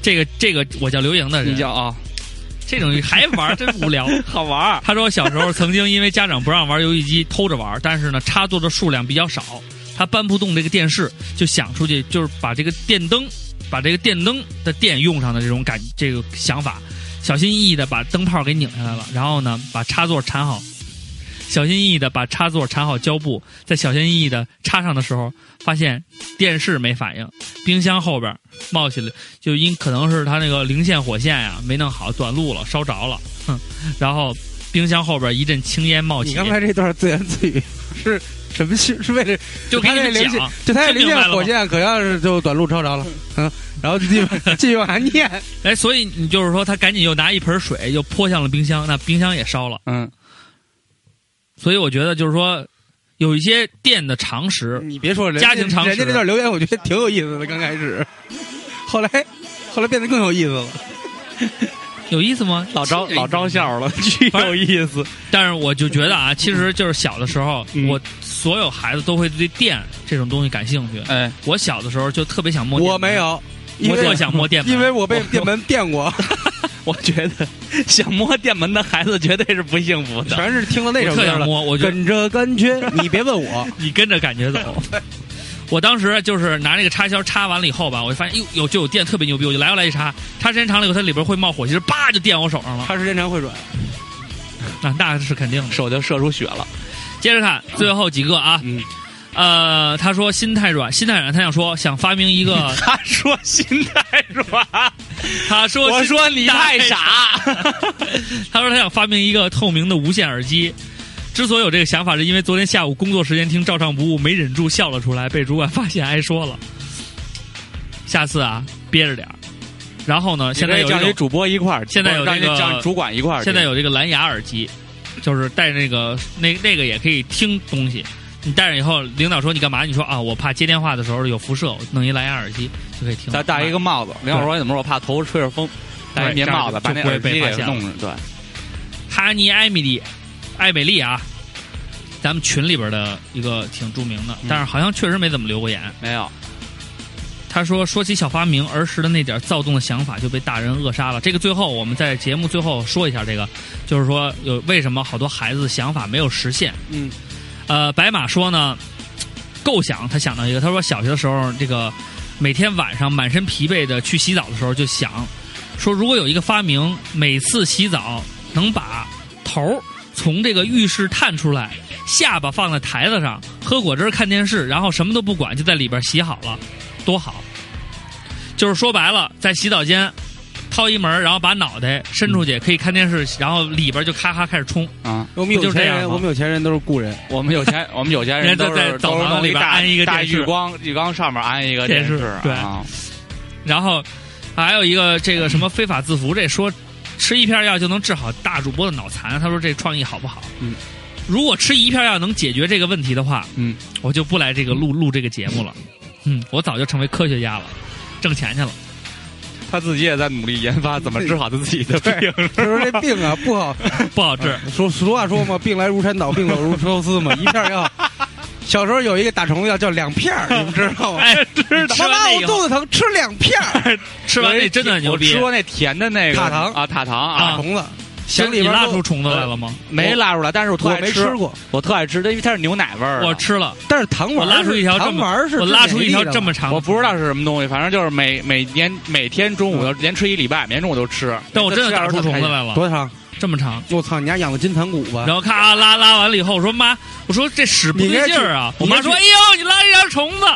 这个这个我叫刘莹的人，你叫啊，这种还玩真无聊。好玩。他说小时候曾经因为家长不让玩游戏机，偷着玩，但是呢插座的数量比较少，他搬不动这个电视，就想出去就是把这个电灯，把这个电灯的电用上的这种感这个想法，小心翼翼的把灯泡给拧下来了，然后呢把插座缠好。小心翼翼的把插座缠好胶布，在小心翼翼的插上的时候，发现电视没反应，冰箱后边冒起了，就因可能是它那个零线火线呀、没弄好，短路了，烧着了，哼，然后冰箱后边一阵青烟冒起，你刚才这段自言自语是什么是是为了就给他这零线讲，就他这零线火线可要是就短路烧着了，嗯，然后继续继续往下念，哎，所以你就是说，他赶紧又拿一盆水又泼向了冰箱，那冰箱也烧了。嗯，所以我觉得就是说，有一些电的常识，你别说人家庭常识人家那段留言我觉得挺有意思的，刚开始，后来后来变得更有意思了。有意思吗？老招老招笑了，巨有意思。但是我就觉得啊，其实就是小的时候，嗯我所有孩子都会对电这种东西感兴趣。哎，我小的时候就特别想摸电，我没有，因为我特想摸电门，因为我被电门电过，我觉得想摸电门的孩子绝对是不幸福的。全是听了那首歌了。摸，我就跟着感觉，你别问我，你跟着感觉走。我当时就是拿那个插销插完了以后吧，我就发现哟有就有电特别牛逼，我就来回来一插，插时间长了以后，它里边会冒火，其实叭就电我手上了，插时间长会软。那那是肯定的。手就射出血了。接着看最后几个啊，嗯，呃，他说心太软，心太软，他想说想发明一个，他说心太软，他说我说你太傻。他说他想发明一个透明的无线耳机。之所以有这个想法，是因为昨天下午工作时间听照唱不误，没忍住笑了出来，被主管发现挨说了。下次啊，憋着点儿。然后呢，现在有一主播一块儿，现在有让这个主管一块儿。现在有这个蓝牙耳机，就是带那个那那个也可以听东西。你戴上以后，领导说你干嘛？你说啊，我怕接电话的时候有辐射，我弄一蓝牙耳机就可以听。再戴一个帽子，领导说怎么说？我怕头吹着风，戴一棉帽子，把那耳机给弄上。对，哈尼艾米丽，艾美丽啊，咱们群里边的一个挺著名的，嗯但是好像确实没怎么留过言。没有。他说说起小发明，儿时的那点躁动的想法就被大人扼杀了。这个最后我们在节目最后说一下这个，就是说有为什么好多孩子的想法没有实现。嗯，呃，白马说呢，构想他想到一个，他说小学的时候，这个每天晚上满身疲惫的去洗澡的时候，就想说，如果有一个发明，每次洗澡能把头从这个浴室探出来，下巴放在台子上，喝果汁看电视，然后什么都不管，就在里边洗好了，多好！就是说白了，在洗澡间。掏一门，然后把脑袋伸出去，可以看电视，然后里边就咔咔开始冲。啊，我们有钱人，就这样我们有钱人都是雇人。我们有钱，我们有钱人都是都是澡堂里边安一个大浴缸，浴缸上面安一个电视视，对啊，然后还有一个这个什么非法自服，这说吃一片药就能治好大主播的脑残，他说这创意好不好？嗯，如果吃一片药能解决这个问题的话，嗯，我就不来这个录录这个节目了。嗯，我早就成为科学家了，挣钱去了。他自己也在努力研发怎么治好他自己的病。他说这病啊不好，不好治。说俗话说嘛，病来如山倒，病走如抽丝嘛，一片药。小时候有一个打虫子药叫两片儿，你们知道吗？哎，吃妈妈，完那以后，我肚子疼，吃两片儿。吃完那真的很牛逼我吃。过那甜的那个塔糖啊，塔糖啊啊，虫子，行，想里边拉出虫子来了吗？没拉出来，但是我特爱吃，没吃过，我特爱吃，因为它是牛奶味儿的。我吃了，但是糖丸我拉出一条这糖么丸是我拉出一条这么长，我不知道是什么东西，反正就是每每年每天中午连吃一礼拜，每天中午都吃。但我真的拉出虫子。来了，多长？这么长。我操，你家养的金蚕蛊吧？然后咔拉拉完了以后，我说妈，我说这屎不对劲儿啊！我妈说，哎呦，你拉一条虫子。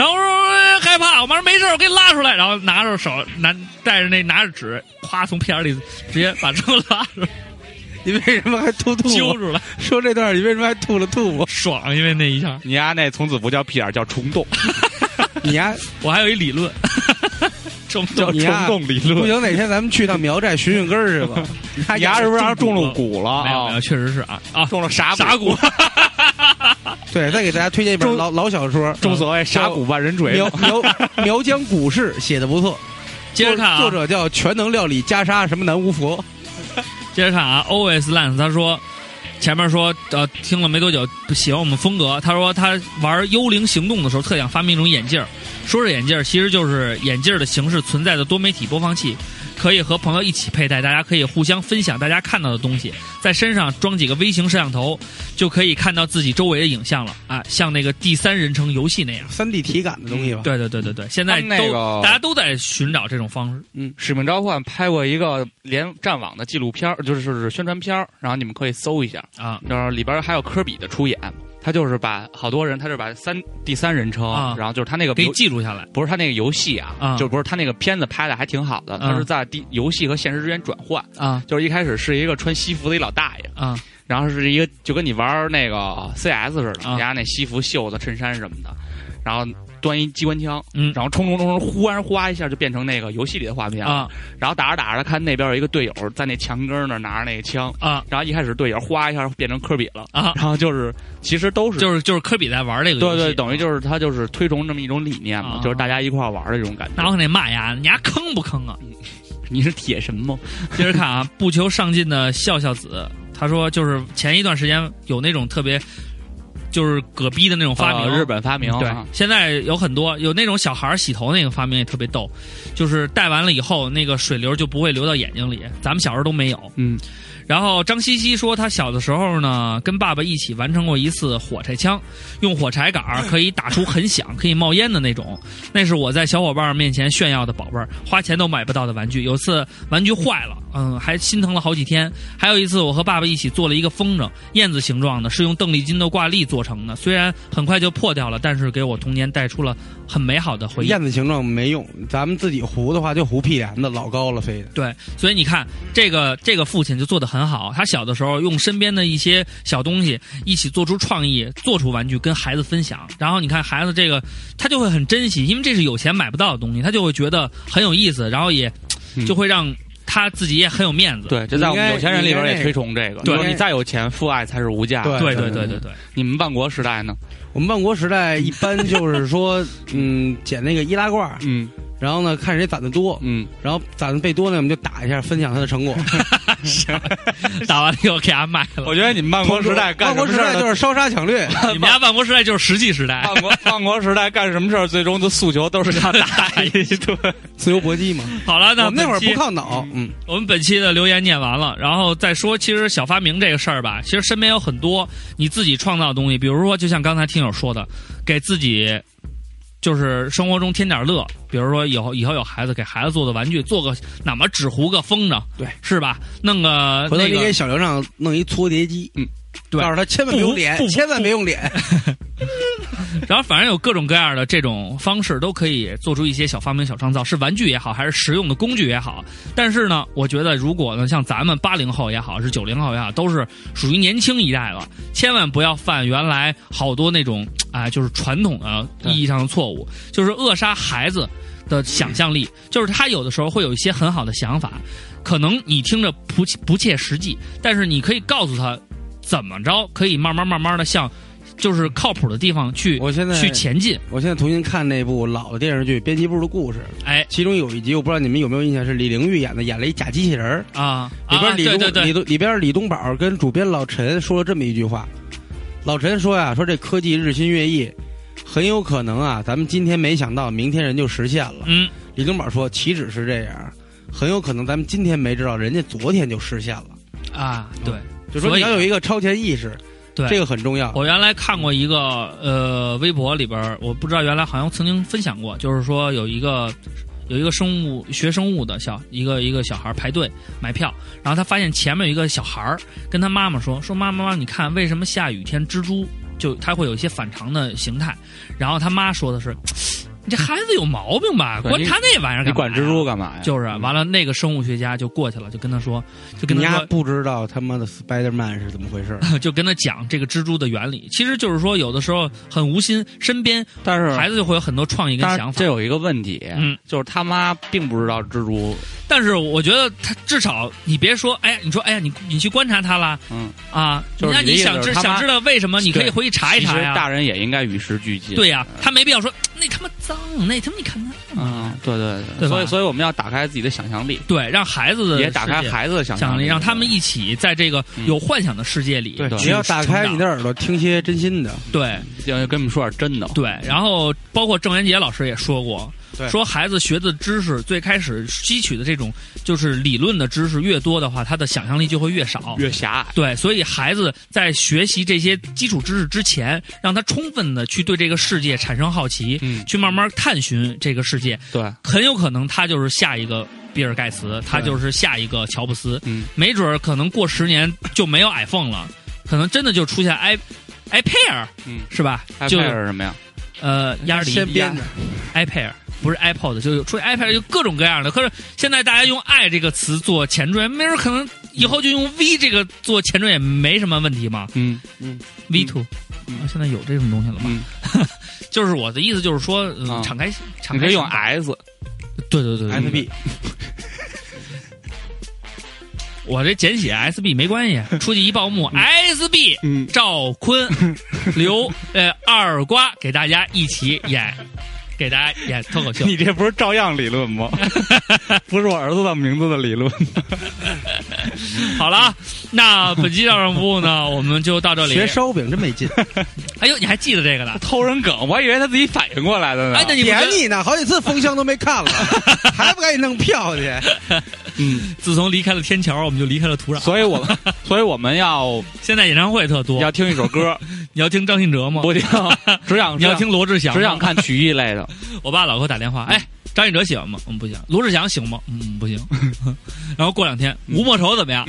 然后我说呃害怕，我妈说没事我给你拉出来。然后拿着手拿带着那拿着纸，咵从屁眼里直接把车拉出来，你为什么还吐吐？揪住了，说这段你为什么还吐了吐？爽！因为那一下，你家那从此不叫屁眼，叫虫洞，你呀，我还有一理论，虫洞你呀洞理论不行，哪天咱们去趟苗寨寻寻根儿去吧？你你家是不是让种了蛊了？没有没有，啊，确实是啊啊，中了傻傻骨，对，再给大家推荐一本老老小说，正所谓傻骨万人锤苗。苗苗疆古事写的不错，接着看啊，作者叫全能料理袈裟什么南无佛，接着看啊，OS Lance 他说，前面说呃听了没多久喜欢我们风格，他说他玩《幽灵行动》的时候特想发明一种眼镜儿，说是眼镜儿，其实就是眼镜儿的形式存在的多媒体播放器。可以和朋友一起佩戴，大家可以互相分享大家看到的东西，在身上装几个微型摄像头，就可以看到自己周围的影像了啊，像那个第三人称游戏那样。三 D 体感的东西吧。对对对对对，现在都、那个大家都在寻找这种方式。嗯使命召唤拍过一个连战网的纪录片，就是是宣传片，然后你们可以搜一下，啊然后里边还有科比的出演，他就是把好多人，他就是把三第三人称，啊。然后就是他那个给你游记录下来。不是他那个游戏啊，啊。就不是他那个片子拍的还挺好的，啊。他是在第游戏和现实之间转换，啊。就是一开始是一个穿西服的一老大爷，啊。然后是一个就跟你玩那个 CS 似的，啊。人家那西服、袖子、衬衫什么的，然后端一机关枪，嗯然后冲冲冲冲，忽然哗一下就变成那个游戏里的画面，啊然后打着打着，看那边有一个队友在那墙根儿那儿拿着那个枪，啊然后一开始队友哗一下变成科比了，啊！然后就是其实都是。就是就是科比在玩这个游戏，对对，等于就是他就是推崇这么一种理念嘛，啊就是大家一块儿玩的这种感觉。那我可得骂呀，你丫坑不坑啊？你是铁神吗？接着看啊，不求上进的笑笑子，他说就是前一段时间有那种特别就是葛逼的那种发明，呃日本发明对啊，现在有很多有那种小孩儿洗头那个发明也特别逗，就是戴完了以后那个水流就不会流到眼睛里，咱们小时候都没有。嗯，然后张西西说，他小的时候呢，跟爸爸一起完成过一次火柴枪，用火柴杆儿可以打出很响、可以冒烟的那种。那是我在小伙伴面前炫耀的宝贝儿，花钱都买不到的玩具。有次玩具坏了，嗯，还心疼了好几天。还有一次，我和爸爸一起做了一个风筝，燕子形状的，是用邓丽君的挂历做成的。虽然很快就破掉了，但是给我童年带出了很美好的回忆。燕子形状没用，咱们自己糊的话就糊屁帘子，老高了，飞的。对，所以你看，这个这个父亲就做的很好。他小的时候用身边的一些小东西一起做出创意，做出玩具跟孩子分享。然后你看孩子这个，他就会很珍惜，因为这是有钱买不到的东西，他就会觉得很有意思，然后也嗯就会让他自己也很有面子。对，这在我们有钱人里边也推崇这个。对你再有钱，父爱才是无价对对对对对，你们万国时代呢？我们万国时代一般 就是说，嗯，捡那个易拉罐，嗯然后呢看谁攒的多，嗯，然后攒的倍多呢，我们就打一下，分享他的成果。行打完了以后给他卖了。我觉得你们万国时代干万国时代就是烧杀抢掠，你们家万国时代就是实际时代。万国万国时代干什么事儿，最终的诉求都是要打一顿。自由搏击嘛。好了，那我们那会儿不靠脑，嗯，我们本期的留言念完了，然后再说，其实小发明这个事儿吧，其实身边有很多你自己创造的东西，比如说，就像刚才听友说的，给自己就是生活中添点乐，比如说以后以后有孩子，给孩子做的玩具，做个哪么纸糊个风筝，对，是吧？弄个回头你给小刘上弄一搓碟机，嗯，对告诉他千万别用脸千万别用脸。然后反正有各种各样的这种方式，都可以做出一些小发明、小创造，是玩具也好，还是实用的工具也好。但是呢，我觉得如果呢，像咱们八零后也好，是九零后也好，都是属于年轻一代了，千万不要犯原来好多那种啊、就是传统的意义上的错误，就是扼杀孩子的想象力。就是他有的时候会有一些很好的想法，可能你听着不切不切实际，但是你可以告诉他怎么着可以慢慢慢慢的向。就是靠谱的地方去，我现在去前进。我现在重新看那部老的电视剧《编辑部的故事》，哎其中有一集我不知道你们有没有印象，是李玲玉演的，演了一假机器人儿，啊，里边李东里边李东宝跟主编老陈说了这么一句话，老陈说呀，说这科技日新月异，很有可能啊，咱们今天没想到，明天人就实现了。嗯，李东宝说，岂止是这样，很有可能咱们今天没知道，人家昨天就实现了。啊，对就说你要有一个超前意识，对，这个很重要。我原来看过一个呃微博里边，我不知道原来好像曾经分享过，就是说有一个有一个生物学生物的小一个一个小孩排队买票，然后他发现前面有一个小孩儿跟他妈妈说说妈妈妈妈你看为什么下雨天蜘蛛就它会有一些反常的形态，然后他妈说的是你这孩子有毛病吧，对观察那玩意儿干嘛你管蜘蛛干嘛呀？就是啊完了，那个生物学家就过去了，就跟他说，就跟他说，丫不知道他妈的 Spider Man 是怎么回事？就跟他讲这个蜘蛛的原理。其实就是说，有的时候很无心，身边但是孩子就会有很多创意跟想法。这有一个问题，嗯，就是他妈并不知道蜘蛛，但是我觉得他至少你别说，哎呀，你说，哎呀，你你去观察他了嗯，啊，就是那你想知想知道为什么，你可以回去查一查其实大。人也应该与时俱进。对呀，他没必要说那他妈脏，那他妈你看那，啊，嗯，对对对吧所以所以我们要打开自己的想象力，对，让孩子的也打开孩子的想想象力，让他们一起在这个嗯有幻想的世界里，对你要打开你的的耳朵，听些真心的。对要跟你们说点真的。对。然后包括郑渊洁老师也说过，对说孩子学的知识最开始吸取的这种就是理论的知识越多的话，他的想象力就会越少。越狭隘，对，所以孩子在学习这些基础知识之前，让他充分的去对这个世界产生好奇，嗯。去慢慢探寻这个世界，对，很有可能他就是下一个比尔盖茨，他就是下一个乔布斯，嗯，没准儿可能过十年就没有 iPhone 了，可能真的就出现 i iPad，嗯，是吧？还就是什么呀？呃鸭梨先编着，iPad。不是 iPod，就是出现 iPad 就各种各样的。可是现在大家用“爱”这个词做前缀，没人可能以后就用 “V” 这个做前缀也没什么问题嘛。嗯嗯。V two，、嗯。啊现在有这种东西了吗？嗯，就是我的意思，就是说，嗯啊。敞开，敞开可以用 S，对对对对。SB 我这简写 SB 没关系，出去一报幕、SB，嗯，赵坤、刘呃二瓜给大家一起演，给大家演脱口秀。你这不是照样理论吗？不是我儿子的名字的理论。好了啊，那本期照上服务呢，我们就到这里。学烧饼真没劲，哎呦，你还记得这个呢？偷人梗，我还以为他自己反应过来的呢。哎，那你点你呢，好几次封箱都没看了，还不赶紧弄票去？嗯，自从离开了天桥，我们就离开了土壤。所以我们，所以我们要现在演唱会特多要，听一首歌，你要听张信哲吗？不听，只想你要听罗志祥？只想看曲艺类的。我爸老给我打电话，哎，张信哲喜欢吗？嗯，不行。罗志祥行吗？嗯，不行。然后过两天，吴莫愁怎么样？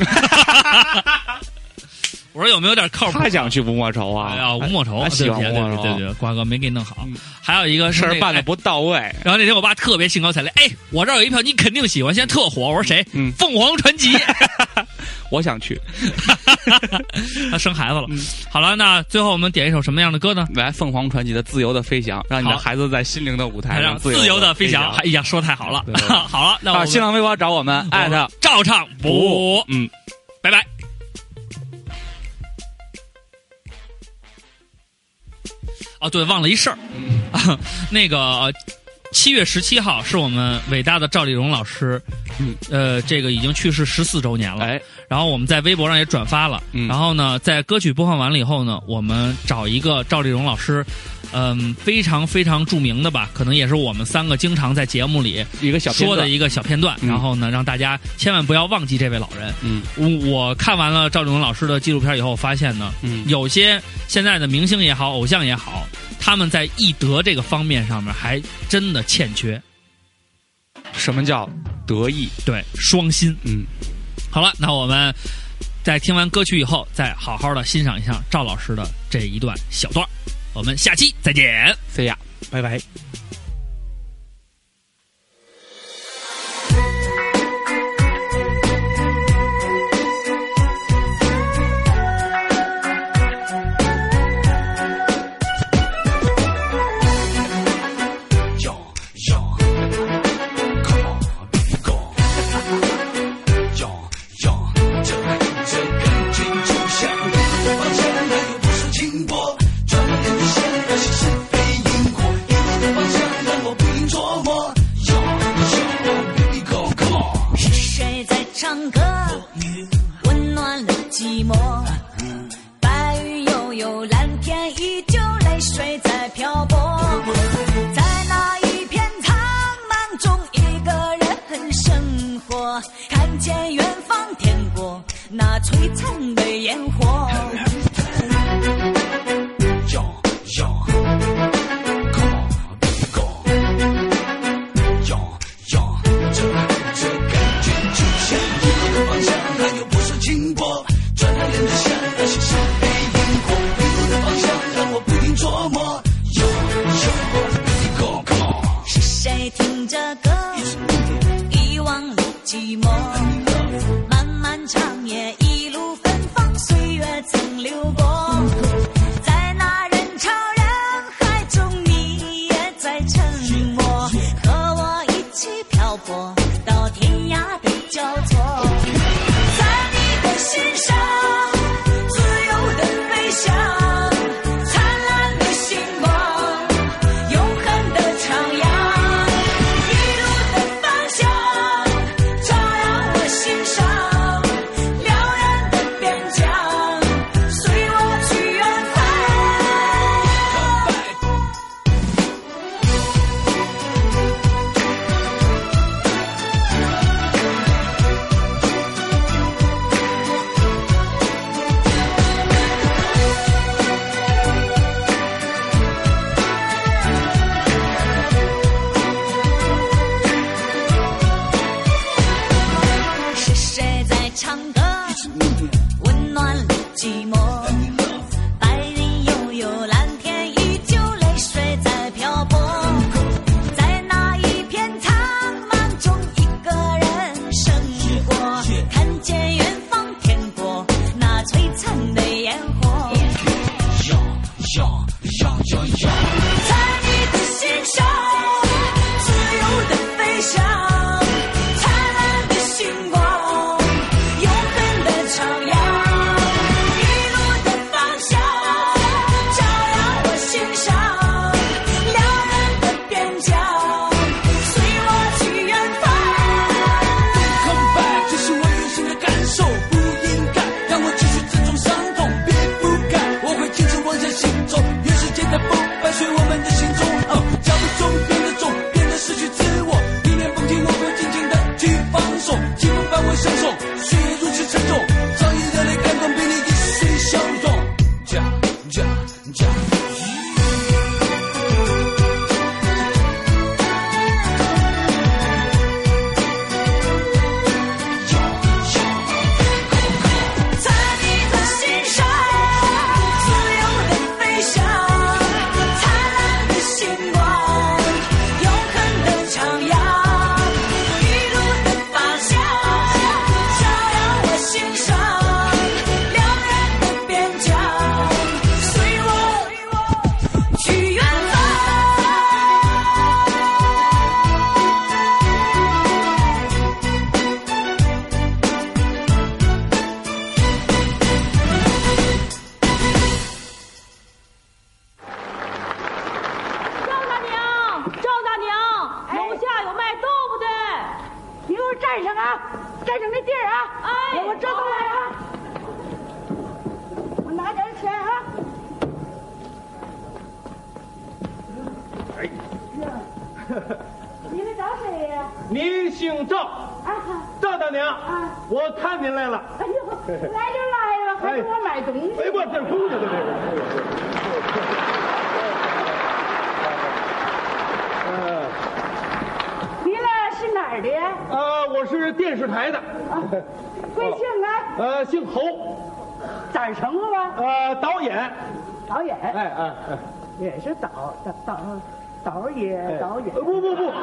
我说有没有点靠谱？他想去吴莫愁啊？哎呀，吴莫愁，他喜欢吴莫愁对对对，瓜哥没给你弄好嗯。还有一个事儿办的不到位。然后那天我爸特别兴高采烈，哎，我这儿有一票，你肯定喜欢，现在特火。我说谁？嗯凤凰传奇，我想去，他生孩子了。嗯好了，那最后我们点一首什么样的歌呢？来凤凰传奇的《自由的飞翔》，让你的孩子在心灵的舞台上让自由的的飞翔。翔。哎呀，说太好了对对。对 好了，那新浪微博找我们，艾特照唱不误，嗯。拜拜。啊，对，忘了一事儿，那个七月十七号是我们伟大的赵丽蓉老师，嗯，呃，这个已经去世十四周年了。哎，然后我们在微博上也转发了。嗯然后呢，在歌曲播放完了以后呢，我们找一个赵丽蓉老师，嗯，非常非常著名的吧，可能也是我们三个经常在节目里一个小说的一个小片段。嗯然后呢，让大家千万不要忘记这位老人。嗯我我看完了赵丽蓉老师的纪录片以后，发现呢，嗯有些现在的明星也好，偶像也好，他们在艺德这个方面上面还真的欠缺，什么叫得意？对，双心。嗯，好了，那我们在听完歌曲以后，再好好的欣赏一下赵老师的这一段小段。我们下期再见。菲亚。拜拜。是在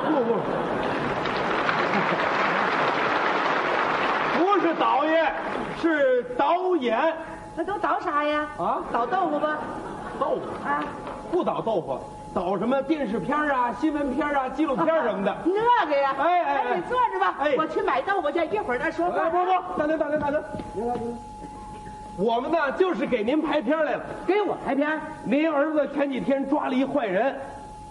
不不不不不，不是导演，是导演。那都导啥呀？啊导豆腐吧？豆腐啊，不导豆腐，导什么电视片啊、新闻片啊、纪录片什么的。那个呀，哎哎哎你坐着吧，哎我去买豆腐去，一会儿再说话。哎，不不，大哥大哥大娘，我们呢就是给您拍片来了。给我拍片您儿子前几天抓了一坏人，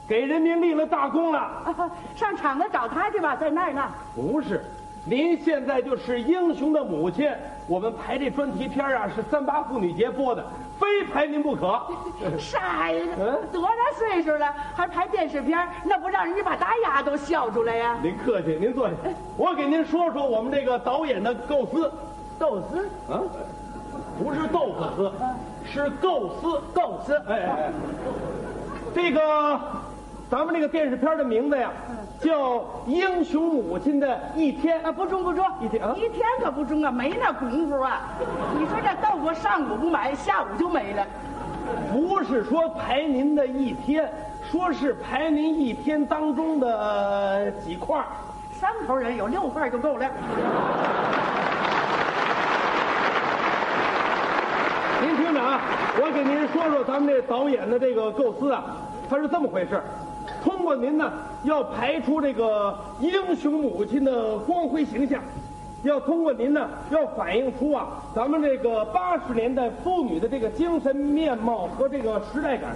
给人民立了大功了。啊 上厂子找他去吧，在那儿呢。不是，您现在就是英雄的母亲。我们拍这专题片啊，是三八妇女节播的，非拍您不可。傻呀，嗯多大岁数了，还拍电视片那不让人家把大牙都笑出来呀？您客气，您坐下。我给您说说我们这个导演的构思。豆丝啊，不是豆腐丝，是构思，构思。哎哎哎，这个咱们这个电视片的名字呀，叫《英雄母亲的一天》啊，不中不中，一天啊一天可不中啊，没那功夫啊。你说这豆腐上午不买，下午就没了。不是说排您的一天，说是排您一天当中的、呃几块儿三口人有六份就够了。您听着啊，我给您说说咱们这导演的这个构思啊，他是这么回事儿通过您呢，要排出这个英雄母亲的光辉形象，要通过您呢，要反映出啊，咱们这个八十年代妇女的这个精神面貌和这个时代感，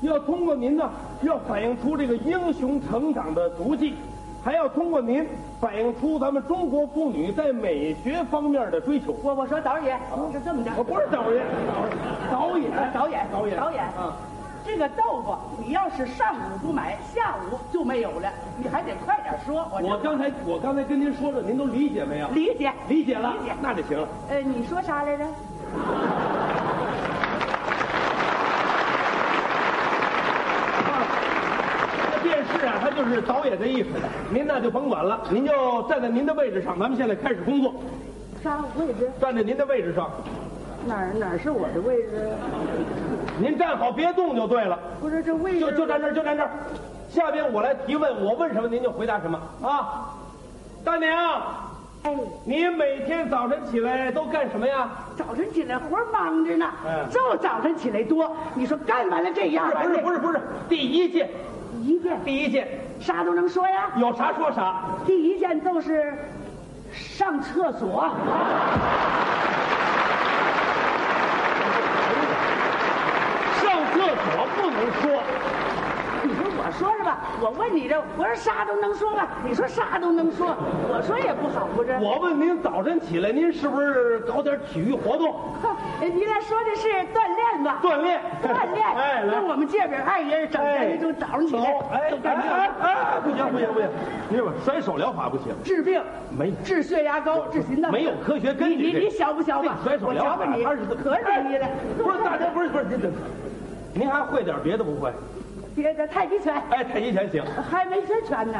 要通过您呢，要反映出这个英雄成长的足迹，还要通过您反映出咱们中国妇女在美学方面的追求。我我说导演是这么着，我不是导演，导演，导演导演，导演啊！这个豆腐，你要是上午不买，下午就没有了。你还得快点说。我我刚才我刚才跟您说的，您都理解没有？理解理解了理解，那就行了。呃，你说啥来着？这电视啊，它就是导演的意思。您那就甭管了，您就站在您的位置上，咱们现在开始工作。啥位置？站在您的位置上，哪儿哪儿是我的位置？您站好别动就对了。不是这位置，就就站这儿，就站这儿。下边我来提问，我问什么您就回答什么啊。大娘，哎，你每天早晨起来都干什么呀？早晨起来活儿忙着呢，嗯就早晨起来多。你说干完了这样不是不是不是不是，第一件一件第一件啥都能说呀。有啥说啥。第一件就是上厕所。上厕所不能说，你说我说是吧？我问你这，我说啥都能说吧？你说啥都能说，我说也不好，不是？我问您早晨起来您是不是搞点体育活动？哼 你俩说的是锻炼吧？锻炼锻炼。哎来那我们这边二爷整天的就早上起来，哎都干这哎不行不行不行，你说甩手疗法不行，治病没治血压高，治心脏没有科学根据这你你你小不小吧？甩手疗法我瞧吧你，二十四可容易了。不是大家不是不是您这，您还会点别的不会？别的太极拳哎，太极拳行。还没学全呢。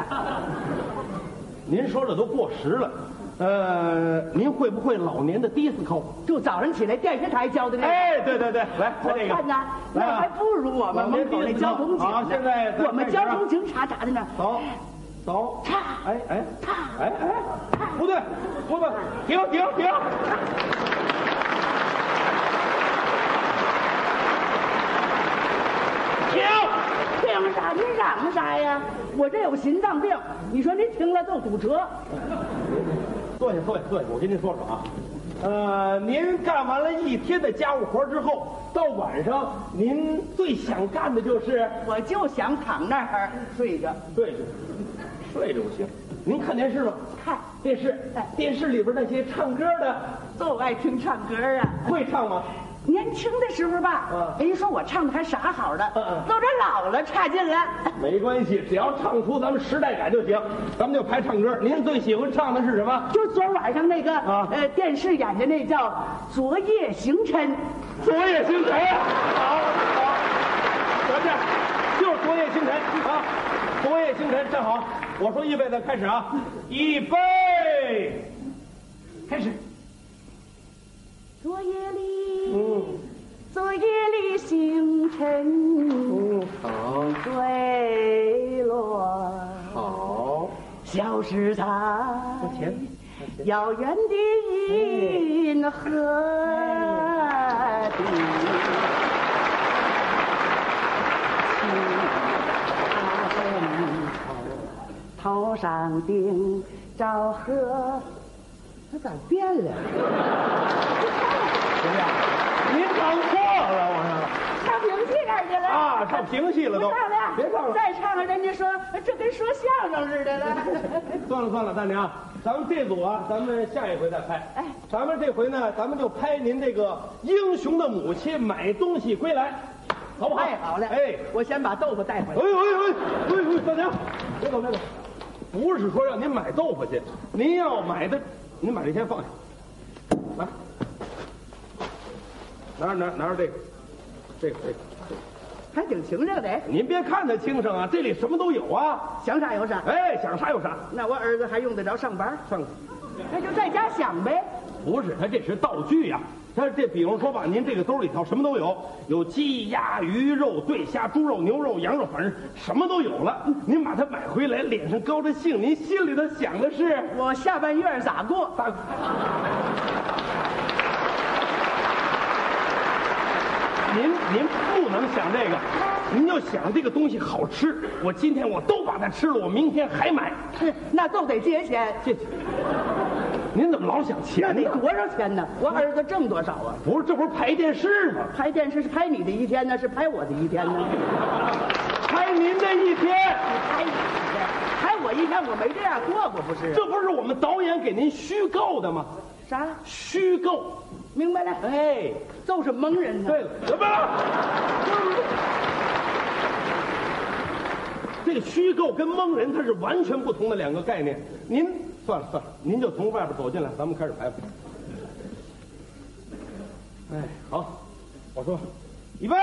您说这都过时了，呃，您会不会老年的迪斯科？就早上起来电视台教的那个。哎，对对对，来，我来这个，看呐，来啊那还不如我们门口那交通警现在我们交通警察咋的呢？走，走，叉哎哎，叉哎哎，不对，不对，停停停！停！凭啥？你嚷啥呀？我这有心脏病，你说您听了都堵车。坐下坐下坐下，我跟您说说啊，呃，您干完了一天的家务活之后，到晚上您最想干的就是我就想躺那儿睡着。睡着，睡着不行。您看电视吗？看电视，电视里边那些唱歌的就爱听唱歌啊。会唱吗？年轻的时候吧，嗯人家说我唱的还啥好的，嗯嗯都这老了差劲了。没关系，只要唱出咱们时代感就行。咱们就排唱歌。您最喜欢唱的是什么？就昨晚上那个、啊呃电视演的那叫《昨夜星辰》，昨夜星辰。好，好，就是昨夜星辰啊！昨夜星辰，站好。我说预备的开始啊！预备，开始。昨夜里，嗯昨夜里星辰嗯，好，坠落，好。消失在遥远的银河底。头上顶着河，他咋变了？怎么样？您唱错了，我说。唱评戏那儿去了啊唱评戏了都。不唱了，别唱了。再唱了，人家说这跟说相声似的。了。算了算了，大娘，咱们这组啊，咱们下一回再拍。哎，咱们这回呢，咱们就拍您这个英雄的母亲买东西归来，好不好？太好了，哎，我先把豆腐带回来。哎呦哎呦哎呦哎，大娘，别走别走，不是说让您买豆腐去，您要买的，您把这先放下，来，拿着拿着拿着这个，这个这个，还挺清正的，哎您别看它轻省啊，这里什么都有啊，想啥有啥。哎，想啥有啥，那我儿子还用得着上班？上。那就在家想呗。不是，他这是道具呀、他这比方说吧，您这个兜里头什么都有，有鸡鸭鱼肉、对虾、猪肉、牛肉、羊肉，反正什么都有了。您把它买回来，脸上高着兴，您心里头想的是我下半月咋过？大。您您不能想这个，您就想这个东西好吃。我今天我都把它吃了，我明天还买。那都得借钱。这，您怎么老想那钱呢？得多少钱呢？我儿子挣多少啊？不是，这不是拍电视吗？拍电视是拍你的一天呢，是拍我的一天呢？拍您的一天，拍你的一天，拍我一天，我没这样过过，不是？这不是我们导演给您虚构的吗？啥？虚构，明白了？哎，就是蒙人呢。对了，不是，这个虚构跟蒙人它是完全不同的两个概念。您算了算了，您就从外边走进来，咱们开始排吧。哎，好，我说，预备，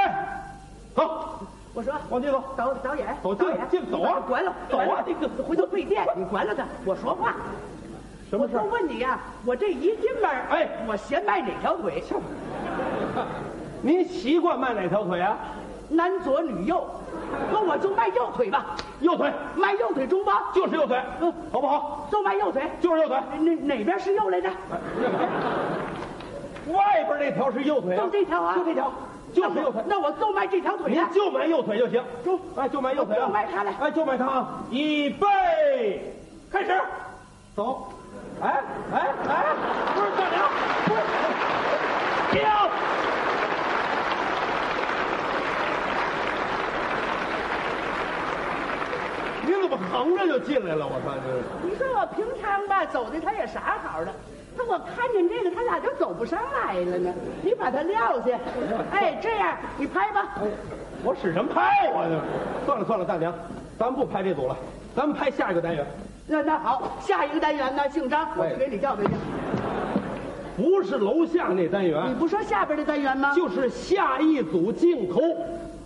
好，我说往进走。导导演，走导演，进进走啊关了，走啊这个回头对电，你关了它，我说话。什么事儿我就问你呀、我这一进门，哎我先迈哪条腿？您习惯迈哪条腿啊？男左女右，那我就迈右腿吧，右腿，迈右腿中吧，就是右腿，嗯好不好？就迈右腿。就是右腿。哪哪边是右来着？外边那条是右腿啊，就这条啊，就这条，就是右腿。那我就迈这条腿您啊。就迈右腿就行。中哎，就迈右腿啊，就迈它来哎，就迈它啊！预备，开始，走。哎哎哎，不是大娘，不是，停！您怎么横着就进来了？我操，这。你说我平常吧走的他也啥好的，那我看见这个他咋就走不上来了呢？你把他撂下，哎，这样你拍吧。我使什么拍我？算了算了，大娘，咱不拍这组了，咱们拍下一个单元。那那好，下一个单元呢，姓张，我去给你叫他去。不是楼下那单元你元，不说下边的单元吗？就是下一组镜头。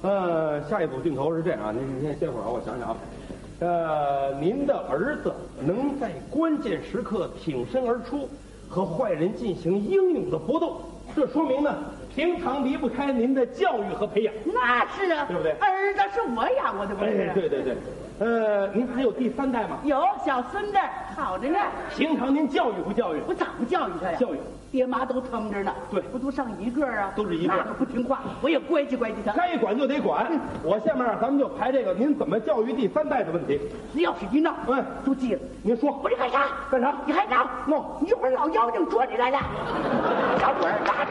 呃，下一组镜头是这样啊，您您先歇会儿啊，我想想啊。呃，您的儿子能在关键时刻挺身而出，和坏人进行英勇的搏斗，这说明呢，平常离不开您的教育和培养。那是啊，对不对儿子是我养活的，不是？哎，对对对。呃，您还有第三代吗？有小孙子，好着呢。平常您教育不教育？我咋不教育他呀？教育，爹妈都疼着呢。对不都上一个啊？都是一个那不听话，我也乖叽乖叽他。该管就得管。我下面啊咱们就排这个您怎么教育第三代的问题。你要是一闹，哎都记了。您说我这干啥？干啥你还闹？闹一会儿老妖精捉你来了，小鬼儿拿着。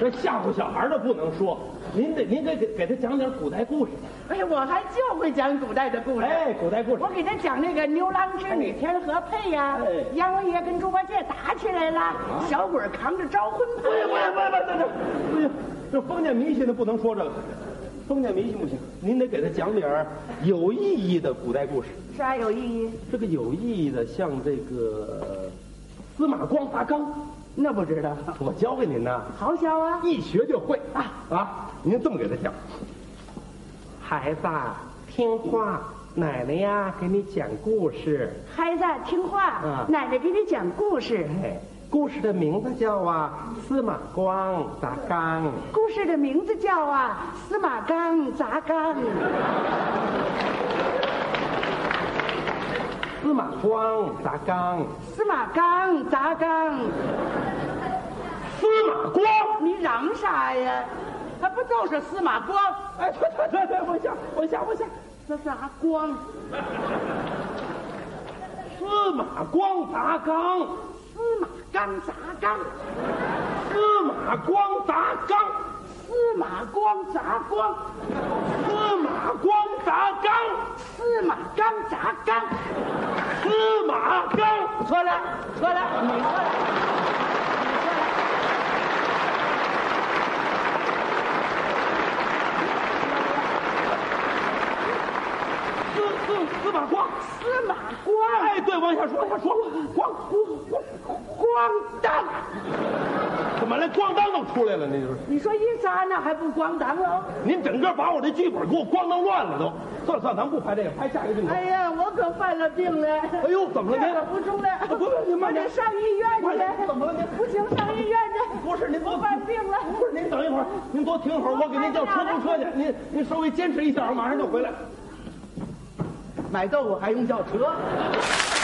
这吓唬小孩的不能说，您得您得给给他讲点古代故事。哎呀，我还就会讲古代的故事。哎，古代故事我。给他讲那个牛郎织女天河配呀、哎阎王爷跟猪八戒打起来了，小鬼扛着招魂幡不行不行。不行不行不行，这封建迷信的不能说这个，封建迷信不行，您得给他讲点儿有意义的古代故事。啥有意义？这个有意义的，像这个司马光砸缸，那不知道。我教给您呢，好小啊！一学就会啊啊！您这么给他讲，孩子啊听话，奶奶呀给你讲故事。孩子听话，嗯奶奶给你讲故事。哎，故事的名字叫啊司马光砸缸。故事的名字叫啊司马刚砸缸。司马光砸缸，司马缸砸缸，司马光。你嚷啥呀？他不就是司马光？哎，对对对对，我下我下我下，这砸光？司马光砸缸，司马缸砸缸，司马光砸缸，司马光砸光，司马光砸缸，司马缸砸缸。司马缸。错了，错了，你错了，你错了。司司司马光，司马光，哎，对，往下说，往下说，光光光当。怎么连咣当都出来了？那就是你说一砸那还不光当喽？您整个把我这剧本给我咣当乱了都。算了算了，咱不拍这个，拍下一个镜头。哎呀，我可犯了病了。哎呦，怎么了您？不中了。不不，您慢点我得。上医院去。怎么了您不行，上医院去。不是您我犯病了。不是您等一会儿，您多停一会儿，我给您叫出租车去。您您稍微坚持一下，我马上就回来。买豆腐还用叫车？